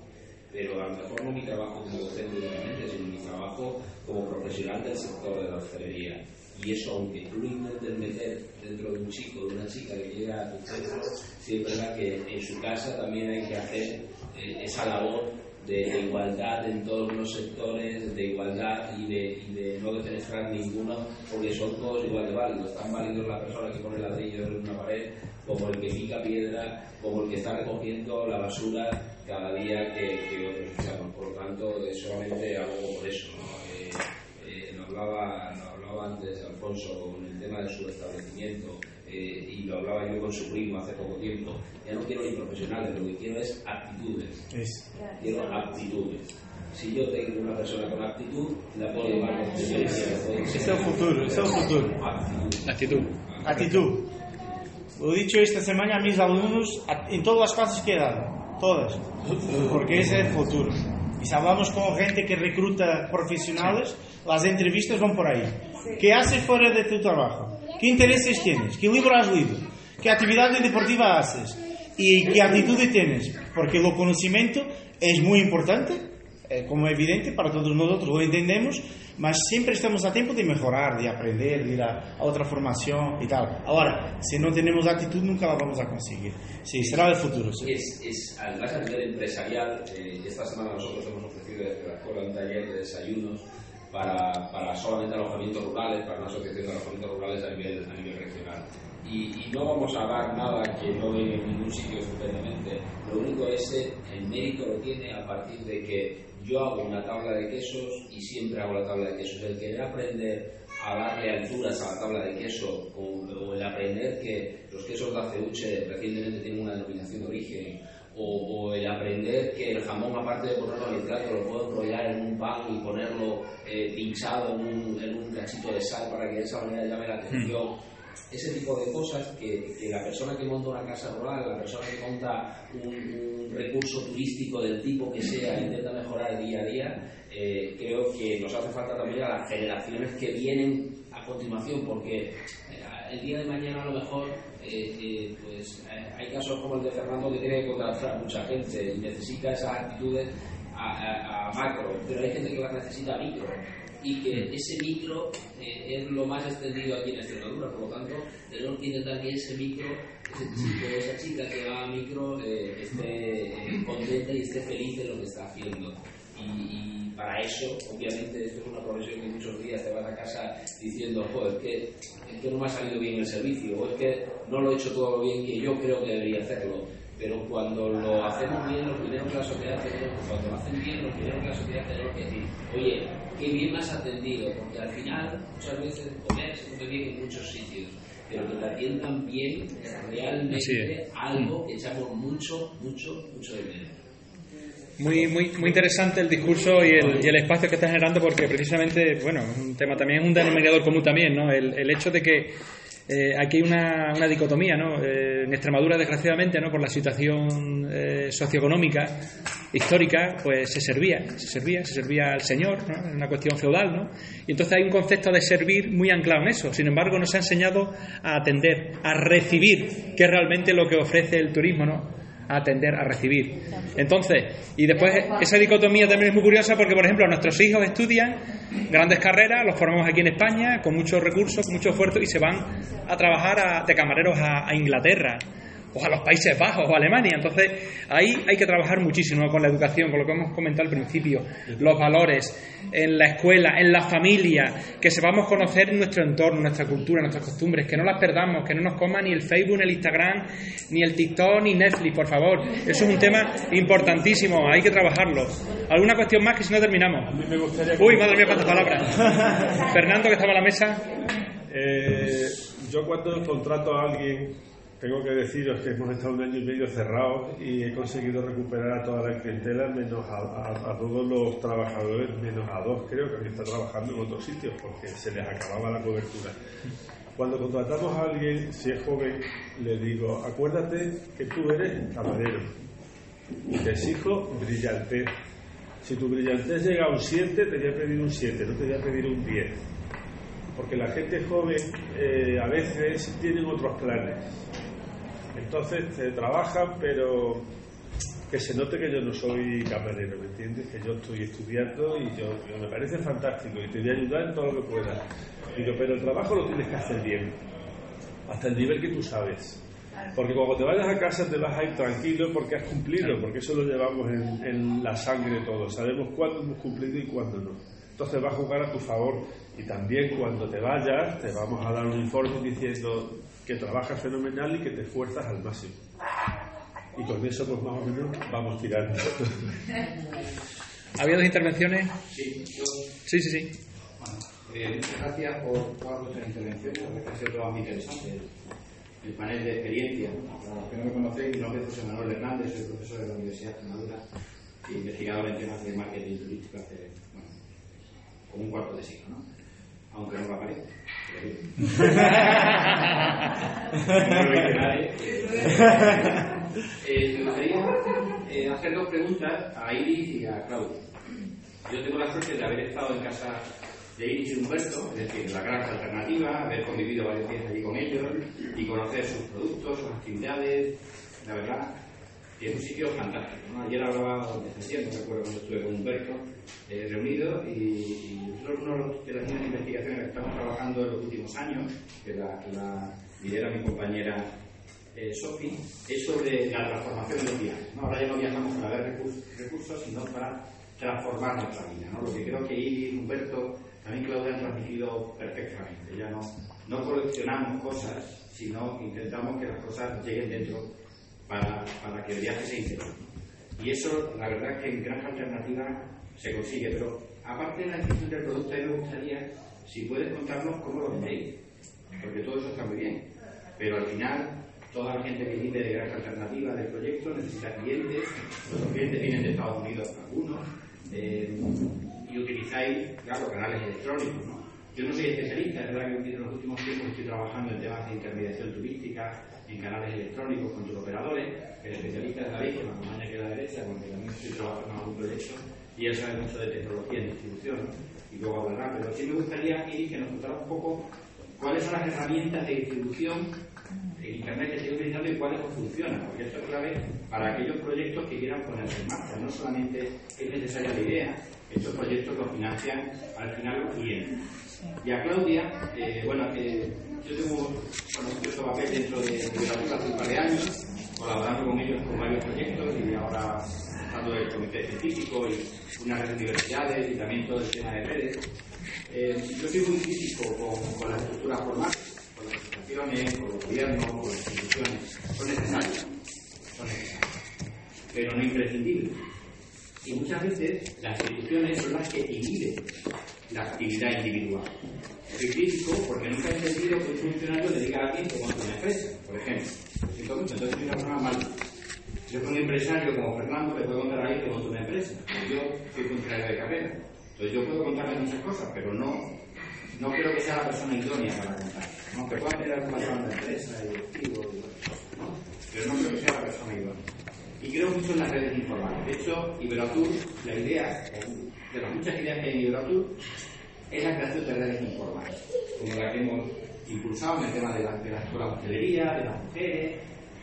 Pero a lo mejor no mi trabajo como docente únicamente, sino mi trabajo como profesional del sector de la hostelería. Y eso, aunque tú lo intentes meter dentro de un chico, de una chica que llega a tu centro, siempre es que en su casa también hay que hacer eh, esa labor de, igualdad en todos los sectores, de igualdad y de, no defenestrar ninguno, porque son todos igual de válidos. Tan válidos la persona que pone ladrillos en una pared, como el que pica piedra, como el que está recogiendo la basura cada día que, que Por lo tanto, solamente hago por eso. ¿no? Eh, eh, hablaba, hablaba antes, Alfonso, con el tema de su establecimiento, eh, y lo hablaba yo con su primo hace poco tiempo, ya no quiero ni profesionales, lo que quiero es aptitudes. Es. Quiero aptitudes. Si yo tengo una persona con aptitud, la puedo llevar con experiencia, es el futuro, es el futuro. Actitud. Actitud. Lo he dicho esta semana a mis alumnos a- en todas las clases que he dado, todas, porque ese es el futuro. Y si hablamos con gente que recruta profesionales, las entrevistas van por ahí. ¿Qué haces fuera de tu trabajo? ¿Qué intereses tienes? ¿Qué libro has leído? ¿Qué actividad deportiva haces? ¿Y qué actitudes tienes? Porque el conocimiento es muy importante, eh, como es evidente para todos nosotros, lo entendemos, mas siempre estamos a tiempo de mejorar, de aprender, de ir a, a otra formación y tal. Ahora, si no tenemos actitud, nunca la vamos a conseguir. Sí, será el futuro. sí. Es, es, además a nivel empresarial, eh, esta semana nosotros hemos ofrecido desde la escuela un taller de desayunos para, para solamente alojamientos rurales, para una asociación de alojamientos rurales a nivel, a nivel regional. Y, y no vamos a dar nada que no venga en ningún sitio estupendamente. Lo único es el mérito lo tiene a partir de que yo hago una tabla de quesos y siempre hago la tabla de quesos. El querer aprender a darle alturas a la tabla de queso o, o el aprender que los quesos de aceuche recientemente tienen una denominación de origen o, o el aprender que el jamón aparte de ponerlo en el plato lo puedo enrollar en un pan y ponerlo eh, pinchado en un, en un cachito de sal para que de esa manera llame la atención. Ese tipo de cosas que, que la persona que monta una casa rural, la persona que monta un, un recurso turístico del tipo que sea, intenta mejorar día a día, eh, creo que nos hace falta también a las generaciones que vienen a continuación, porque eh, el día de mañana a lo mejor eh, pues, eh, hay casos como el de Fernando que tiene que contratar a mucha gente y necesita esas actitudes a, a- a macro, pero hay gente que las necesita a micro y que ese micro eh, es lo más extendido aquí en Extremadura, por lo tanto tenemos que intentar que ese micro, ese chico esa chica que va a micro eh, esté contenta y esté feliz de lo que está haciendo. Y, y para eso, obviamente, esto es una profesión que muchos días te vas a casa diciendo, joder, es que, es que no me ha salido bien el servicio, o es que no lo he hecho todo lo bien que yo creo que debería hacerlo. Pero cuando lo hacemos bien, lo primero que la sociedad tenemos, cuando lo hacen bien, lo primero que la sociedad tenemos que decir, oye, qué bien me has atendido, porque al final muchas veces comer se come bien en muchos sitios, pero que te atiendan bien es realmente algo que echamos mucho, mucho, mucho de menos. Muy, muy, muy interesante el discurso y el, y el espacio que está generando porque precisamente, bueno, un tema también, un denominador común también, ¿no? El, el hecho de que eh, aquí hay una, una dicotomía, ¿no? Eh, en Extremadura, desgraciadamente, ¿no? Por la situación eh, socioeconómica histórica, pues se servía, se servía, se servía al señor, ¿no? Es una cuestión feudal, ¿no? Y entonces hay un concepto de servir muy anclado en eso. Sin embargo, no se ha enseñado a atender, a recibir, que es realmente lo que ofrece el turismo, ¿no? A atender, a recibir. Entonces, y después esa dicotomía también es muy curiosa porque, por ejemplo, nuestros hijos estudian grandes carreras, los formamos aquí en España, con muchos recursos, con mucho esfuerzo, y se van a trabajar a- de camareros a, a Inglaterra o a los Países Bajos o a Alemania. Entonces, ahí hay que trabajar muchísimo con la educación, con lo que hemos comentado al principio, los valores en la escuela, en la familia, que sepamos conocer nuestro entorno, nuestra cultura, nuestras costumbres, que no las perdamos, que no nos coma ni el Facebook, ni el Instagram, ni el TikTok, ni Netflix, por favor. Eso es un tema importantísimo, hay que trabajarlo. ¿Alguna cuestión más que si no terminamos? Me gustaría Uy, madre mía, cuántas palabras. Fernando, que estaba a la mesa. Eh, yo cuando contrato a alguien, tengo que deciros que hemos estado un año y medio cerrados y he conseguido recuperar a toda la clientela, menos a, todos los trabajadores, menos a dos creo que han estado trabajando en otros sitios porque se les acababa la cobertura. Cuando contratamos a alguien, si es joven, le digo, acuérdate que tú eres camarero te exijo brillantez. Si tu brillantez llega a un 7, te voy a pedir un 7, no te voy a pedir un 10 porque la gente joven eh, a veces tienen otros planes. Entonces te trabajan, pero que se note que yo no soy camarero, ¿me entiendes? Que yo estoy estudiando y yo, yo me parece fantástico y te voy a ayudar en todo lo que pueda. Digo, pero el trabajo lo tienes que hacer bien, hasta el nivel que tú sabes. Porque cuando te vayas a casa te vas a ir tranquilo porque has cumplido, porque eso lo llevamos en, en la sangre todos. Sabemos cuándo hemos cumplido y cuándo no. Entonces va a jugar a tu favor y también cuando te vayas te vamos a dar un informe diciendo que trabajas fenomenal y que te esfuerzas al máximo. Y con eso pues más o menos vamos tirando. ¿Había dos intervenciones? Sí, yo, Sí, sí, sí. Eh, muchas gracias por todas vuestras intervenciones, la verdad que ha sido todo muy interesante. El panel de experiencia. Para los que no me conocéis, mi nombre es José Manuel Hernández, soy profesor de la Universidad de Extremadura e investigador en temas de marketing turístico hace, bueno, como un cuarto de siglo, ¿no? Aunque no lo aparezca. No lo dice nadie. Eh, me gustaría eh, hacer dos preguntas a Iris y a Claudio. Yo tengo la suerte de haber estado en casa de Iris y Humberto, es decir, la granja alternativa, haber convivido varios días allí con ellos y conocer sus productos, sus actividades. La verdad, que es un sitio fantástico. ¿no? Ayer hablaba de septiembre, recuerdo cuando estuve con Humberto eh, reunido y, y nosotros una de las líneas de investigación que estamos trabajando en los últimos años, que la, la lidera mi compañera eh, Sofi, es sobre la transformación de los viajes. ¿no? Ahora ya no viajamos para ver recursos, recursos sino para transformar nuestra vida. ¿no? Lo que creo que Iris, Humberto, también Claudia han transmitido perfectamente. Ya no, no coleccionamos cosas, sino intentamos que las cosas lleguen dentro para, para que el viaje sea integral. Y eso, la verdad, es que en Granja Alternativa se consigue. Pero aparte de la descripción del producto, a mí me gustaría, si puedes contarnos cómo lo vendéis. Porque todo eso está muy bien. Pero al final, toda la gente que vive de Granja Alternativa del proyecto necesita clientes. Los clientes vienen de Estados Unidos, algunos. eh, y utilizáis, claro, canales electrónicos. ¿no? Yo no soy especialista, es verdad que en los últimos tiempos estoy trabajando en temas de intermediación turística, en canales electrónicos con tus operadores. El especialista es David, que me acompaña aquí a la derecha, porque también estoy trabajando en algún proyecto y él sabe mucho de tecnología y distribución, ¿no? y luego hablará. Pero sí me gustaría, Iris, que nos contara un poco cuáles son las herramientas de distribución en Internet que estoy utilizando y cuáles no funcionan, porque esto es clave para aquellos proyectos que quieran ponerse en marcha. No solamente es necesaria la idea, estos proyectos los financian al final los clientes. Y a Claudia, eh, bueno, eh, yo tengo conocido este papel dentro de Literatura hace un par de años, colaborando con ellos con varios proyectos y ahora estando el comité científico y una red de universidades y también todo el tema de redes. Eh, yo soy muy crítico con, con las estructuras formales, con las asociaciones, con los gobiernos, con las instituciones. Son necesarias, son necesarias, pero no imprescindibles. Y muchas veces las instituciones son las que inhiben la actividad individual. Soy crítico porque nunca he entendido que un funcionario le diga a que una empresa, por ejemplo. Lo siento mucho, entonces soy una persona mal. Yo soy un empresario como Fernando le puedo contar a alguien que monte una empresa. Yo soy funcionario de carrera. Entonces yo puedo contarle muchas cosas, pero no, no creo que sea la persona idónea para contar. Aunque pueda tener alguna plan de empresa directivo y cosas, ¿no? Pero no creo que sea la persona idónea. Y creo mucho en las redes informales. De hecho, Iberatour, la idea, de las muchas ideas que hay en Iberatour, es la creación de redes informales, como la que hemos impulsado en el tema de la, de la escuela de hostelería, de las mujeres,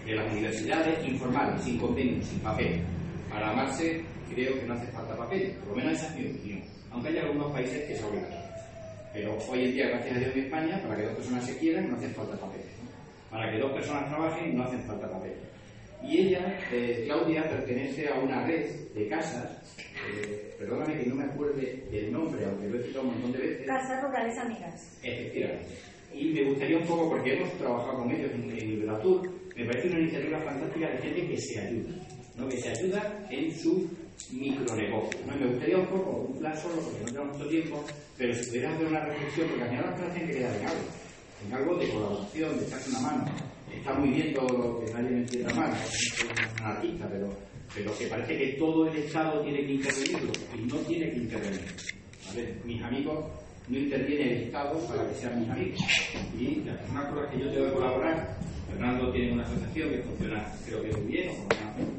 de las universidades, informales, sin convenio, sin papel. Para amarse, creo que no hace falta papel, por lo menos esa es mi opinión, aunque hay algunos países que es obligatorio. Pero hoy en día, gracias a Dios en España, para que dos personas se quieran no hace falta papel. Para que dos personas trabajen no hacen falta papel. Y ella, eh, Claudia, pertenece a una red de casas, eh, perdóname que no me acuerde del nombre, aunque lo he citado un montón de veces. Casas Rurales Amigas. Efectivamente. Y me gustaría un poco, porque hemos trabajado con ellos en, en me parece una iniciativa fantástica de gente que se ayuda, ¿no? que se ayuda en su micronegocio. ¿no? Y me gustaría un poco, un plan solo, porque no tenemos mucho tiempo, pero si pudieras hacer una reflexión, porque al final las cosas tienen que quedar en algo, en algo de colaboración, de echarse una mano. Está muy bien todo lo que nadie me entienda mal, no un anarquista, pero, pero que parece que todo el Estado tiene que intervenirlo, y no tiene que intervenir. ¿vale? Mis amigos no interviene el Estado para que sean mis amigos. Y las personas con las que yo tengo que colaborar, Fernando tiene una asociación que funciona creo que muy bien,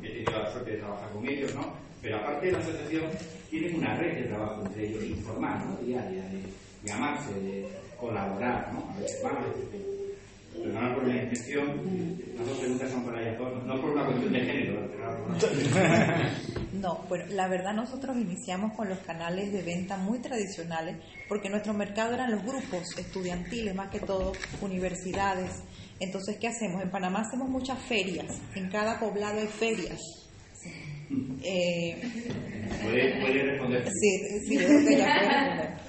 he tenido la suerte de trabajar con ellos, ¿no? Pero aparte de la asociación, tienen una red de trabajo entre ellos, informal, ¿no? Diaria, de llamarse, de colaborar, ¿no? A veces van, a. Perdona por la intención, las dos preguntas son para no por una cuestión de género, No, bueno, la verdad nosotros iniciamos con los canales de venta muy tradicionales porque nuestro mercado eran los grupos estudiantiles, más que todo universidades. Entonces, ¿qué hacemos? En Panamá hacemos muchas ferias, en cada poblado hay ferias. Eh, Puede, puede responder. sí, sí, yo creo que ya puede responder.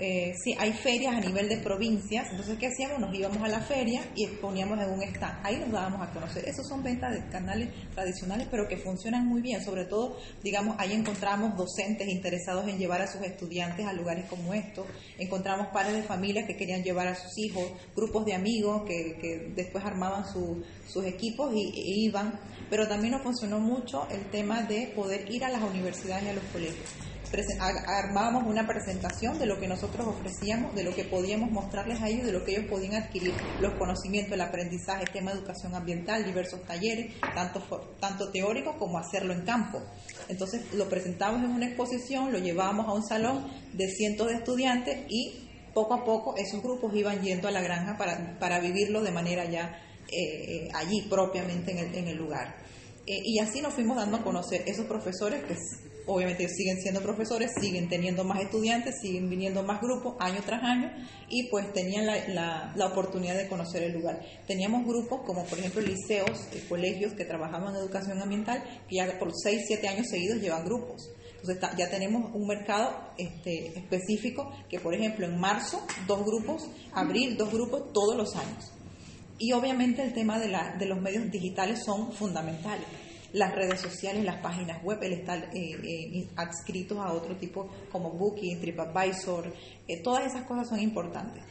Eh, sí, hay ferias a nivel de provincias, entonces ¿qué hacíamos? Nos íbamos a la feria y exponíamos en un stand. Ahí nos dábamos a conocer. Esos son ventas de canales tradicionales, pero que funcionan muy bien. Sobre todo, digamos, ahí encontramos docentes interesados en llevar a sus estudiantes a lugares como estos. Encontramos padres de familias que querían llevar a sus hijos, grupos de amigos que, que después armaban sus equipos y, e iban. Pero también nos funcionó mucho el tema de poder ir a las universidades y a los colegios armábamos una presentación de lo que nosotros ofrecíamos, de lo que podíamos mostrarles a ellos, de lo que ellos podían adquirir, los conocimientos, el aprendizaje, el tema de educación ambiental, diversos talleres, tanto, tanto teóricos como hacerlo en campo. Entonces lo presentamos en una exposición, lo llevábamos a un salón de cientos de estudiantes y poco a poco esos grupos iban yendo a la granja para, para vivirlo de manera ya eh, eh, allí propiamente en el, en el lugar. Eh, y así nos fuimos dando a conocer esos profesores que obviamente siguen siendo profesores, siguen teniendo más estudiantes, siguen viniendo más grupos año tras año y pues tenían la, la, oportunidad de conocer el lugar. Teníamos grupos como por ejemplo liceos, y colegios que trabajaban en educación ambiental que ya por 6, 7 años seguidos llevan grupos. Entonces ya tenemos un mercado este, específico que por ejemplo en marzo dos grupos, abril dos grupos todos los años. Y obviamente el tema de, la, de los medios digitales son fundamentales las redes sociales, las páginas web, el estar eh, eh, adscritos a otro tipo como Booking, TripAdvisor, eh, todas esas cosas son importantes.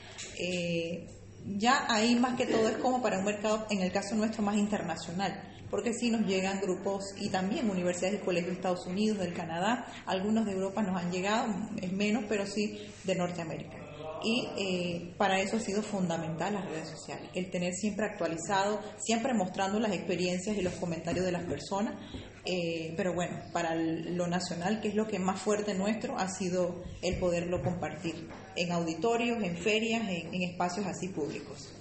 ya ahí más que todo es como para un mercado, en el caso nuestro, más internacional, porque sí nos llegan grupos y también universidades y colegios de Estados Unidos, del Canadá, algunos de Europa nos han llegado, es menos, pero sí de Norteamérica y eh, para eso ha sido fundamental las redes sociales, el tener siempre actualizado, siempre mostrando las experiencias y los comentarios de las personas, eh, pero bueno, para lo nacional, que es lo que más fuerte nuestro, ha sido el poderlo compartir en auditorios, en ferias, en, espacios así públicos.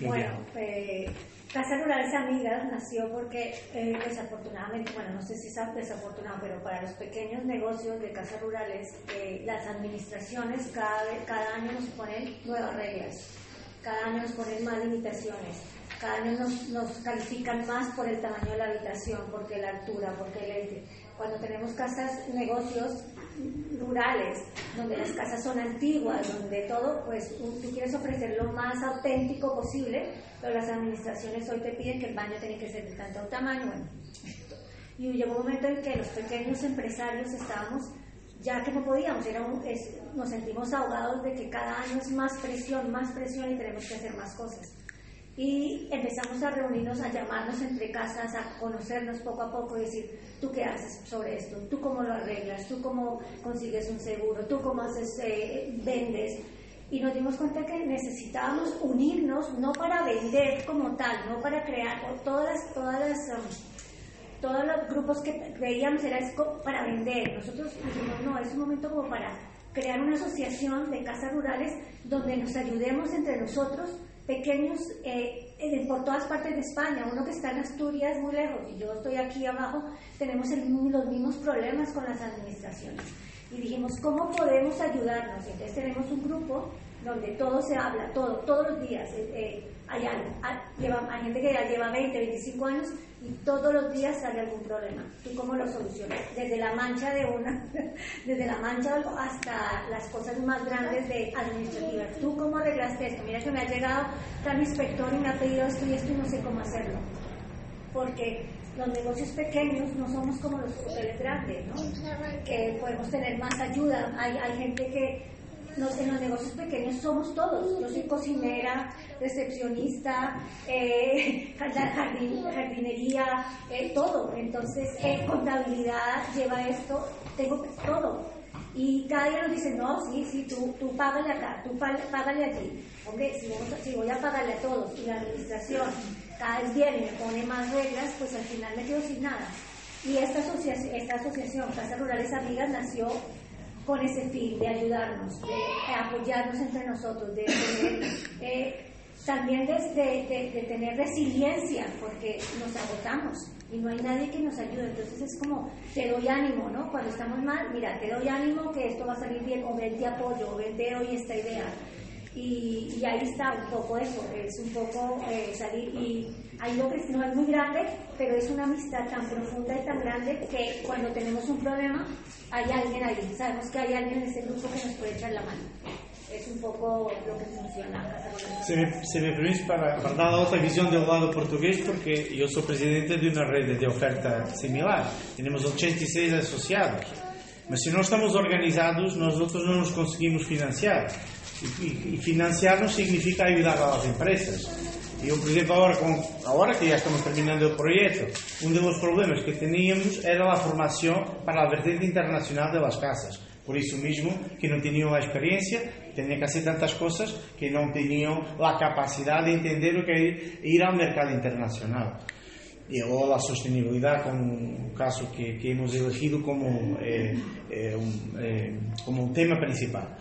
Bueno, eh, Casa Rurales Amigas nació porque eh, desafortunadamente, bueno, no sé si es desafortunado, pero para los pequeños negocios de casas rurales, eh, las administraciones cada, cada año nos ponen nuevas reglas, cada año nos ponen más limitaciones, cada año nos, nos califican más por el tamaño de la habitación, porque la altura, porque el, cuando tenemos casas, negocios rurales, donde las casas son antiguas, donde todo, pues tú quieres ofrecer lo más auténtico posible, pero las administraciones hoy te piden que el baño tiene que ser de tanto tamaño. Bueno, y llegó un momento en que los pequeños empresarios estábamos, ya que no podíamos, era nos sentimos ahogados de que cada año es más presión, más presión y tenemos que hacer más cosas y empezamos a reunirnos, a llamarnos entre casas, a conocernos poco a poco y decir, ¿tú qué haces sobre esto? ¿Tú cómo lo arreglas? ¿Tú cómo consigues un seguro? ¿Tú cómo haces, eh, vendes? Y nos dimos cuenta que necesitábamos unirnos, no para vender como tal, no para crear, todas todas las, um, todos los grupos que veíamos era para vender. Nosotros dijimos, no, es un momento como para crear una asociación de casas rurales donde nos ayudemos entre nosotros pequeños eh, por todas partes de España. Uno que está en Asturias, muy lejos, y yo estoy aquí abajo, tenemos los mismos problemas con las administraciones. Y dijimos, ¿cómo podemos ayudarnos? Entonces tenemos un grupo donde todo se habla, todo, todos los días. Eh, eh, hay, ah, hay gente que ya lleva 20, 25 años y todos los días sale algún problema. ¿Tú cómo lo solucionas? Desde la mancha de una, desde la mancha hasta las cosas más grandes de administrativas. ¿Tú cómo arreglaste esto? Mira que me ha llegado tal inspector y me ha pedido esto y esto y no sé cómo hacerlo. Porque los negocios pequeños no somos como los hoteles grandes, ¿no? Que podemos tener más ayuda. Hay, hay gente que en los negocios pequeños somos todos. Yo soy cocinera, recepcionista, eh, jardinería, eh, todo. Entonces, eh, contabilidad lleva esto, tengo todo. Y cada día nos dicen, no, sí, sí, tú, tú págale acá, tú págale allí. Hombre, si, si voy a pagarle a todos y la administración cada vez viene y me pone más reglas, pues al final me quedo sin nada. Y esta asociación, esta asociación Casas Rurales Amigas nació con ese fin de ayudarnos, de apoyarnos entre nosotros, de tener, eh, también de, tener resiliencia, porque nos agotamos y no hay nadie que nos ayude. Entonces es como, te doy ánimo, ¿no? Cuando estamos mal, mira, te doy ánimo que esto va a salir bien, o ven te apoyo, o ven te doy esta idea. Y, y, ahí está un poco eso, es un poco eh, salir y lo que no es muy grande, pero es una amistad tan profunda y tan grande que cuando tenemos un problema hay alguien ahí, sabemos que hay alguien en ese grupo que nos puede echar la mano. Es un poco lo que funciona. Se me, se me permite para, para dar otra visión del lado portugués, porque yo soy presidente de una red de oferta similar. Tenemos 86 asociados. Mas si no estamos organizados, nosotros no nos conseguimos financiar. Y, financiarnos significa ayudar a las empresas. Yo, por ejemplo, ahora, con, ahora que ya estamos terminando el proyecto, uno de los problemas que teníamos era la formación para la vertiente internacional de las casas. Por eso mismo que no tenían la experiencia, tenían que hacer tantas cosas que no tenían la capacidad de entender lo que es ir al mercado internacional. Y, o la sostenibilidad, como un caso que, que hemos elegido como, eh, eh, eh, como tema principal.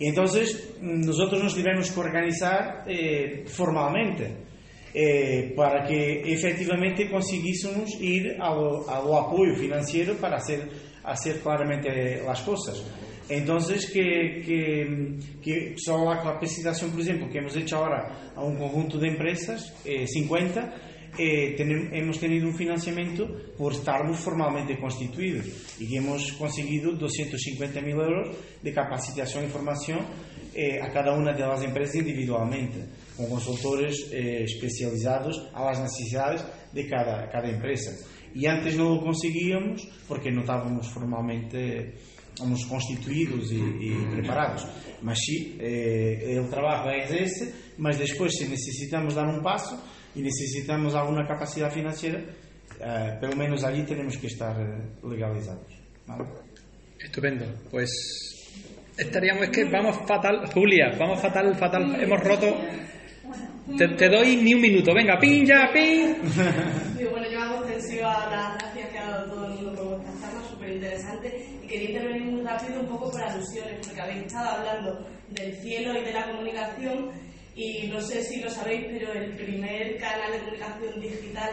Entonces nosotros nos tivemos que organizar eh, formalmente eh, para que efectivamente conseguíssemos ir ao, ao apoio financeiro para hacer, hacer claramente las cosas. Entonces, que, que, que só la capacitación, por exemplo, que hemos hecho ahora a un conjunto de empresas, eh, 50, eh, tenem, hemos tenido un financiamiento por estarmos formalmente constituidos y hemos conseguido 250.000 euros de capacitación y formación eh, a cada una de las empresas individualmente, con consultores eh, especializados a las necesidades de cada, cada empresa. Y antes no lo conseguíamos porque no estábamos formalmente estamos constituídos e preparados. Mas sim, eh, o trabalho é esse, mas depois, se necessitamos dar um passo, y necesitamos alguna capacidad financiera, uh, pelo menos allí tenemos que estar legalizados. ¿vale? Estupendo. Pues estaríamos, es que vamos fatal, Julia, vamos fatal, fatal, hemos roto. Te, te doy ni un minuto, venga, pin ya, pin. Sí, bueno, yo hago extensivo a las gracias que ha dado todo el mundo por vuestra charla, súper interesante, y quería intervenir muy rápido un poco por alusiones, porque habéis estado hablando del cielo y de la comunicación, y no sé si lo sabéis, pero el primer canal de comunicación digital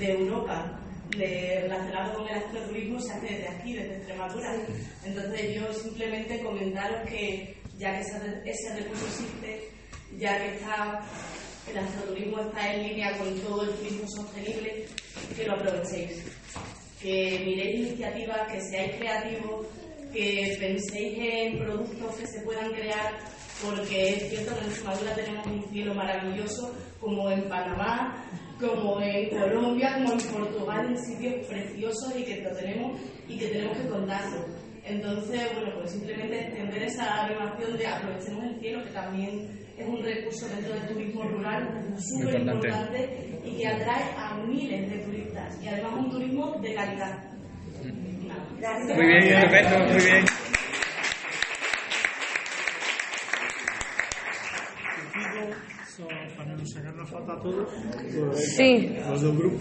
de Europa de, relacionado con el astroturismo se hace desde aquí, desde Extremadura. Entonces yo simplemente comentaros que ya que ese, ese recurso existe, ya que está, el astroturismo está en línea con todo el turismo sostenible, que lo aprovechéis. Que miréis iniciativas, que seáis creativos, que penséis en productos que se puedan crear porque es cierto que en Extremadura tenemos un cielo maravilloso, como en Panamá, como en Colombia, como en Portugal, en sitios preciosos y que lo tenemos y que tenemos que contarlo. Entonces, bueno, pues simplemente extender esa animación de aprovechemos el cielo, que también es un recurso dentro del turismo rural súper importante y que atrae a miles de turistas y además un turismo de calidad. Gracias. Muy bien, perfecto, muy bien. Para no sacarnos falta a todos, sí. los del grupo.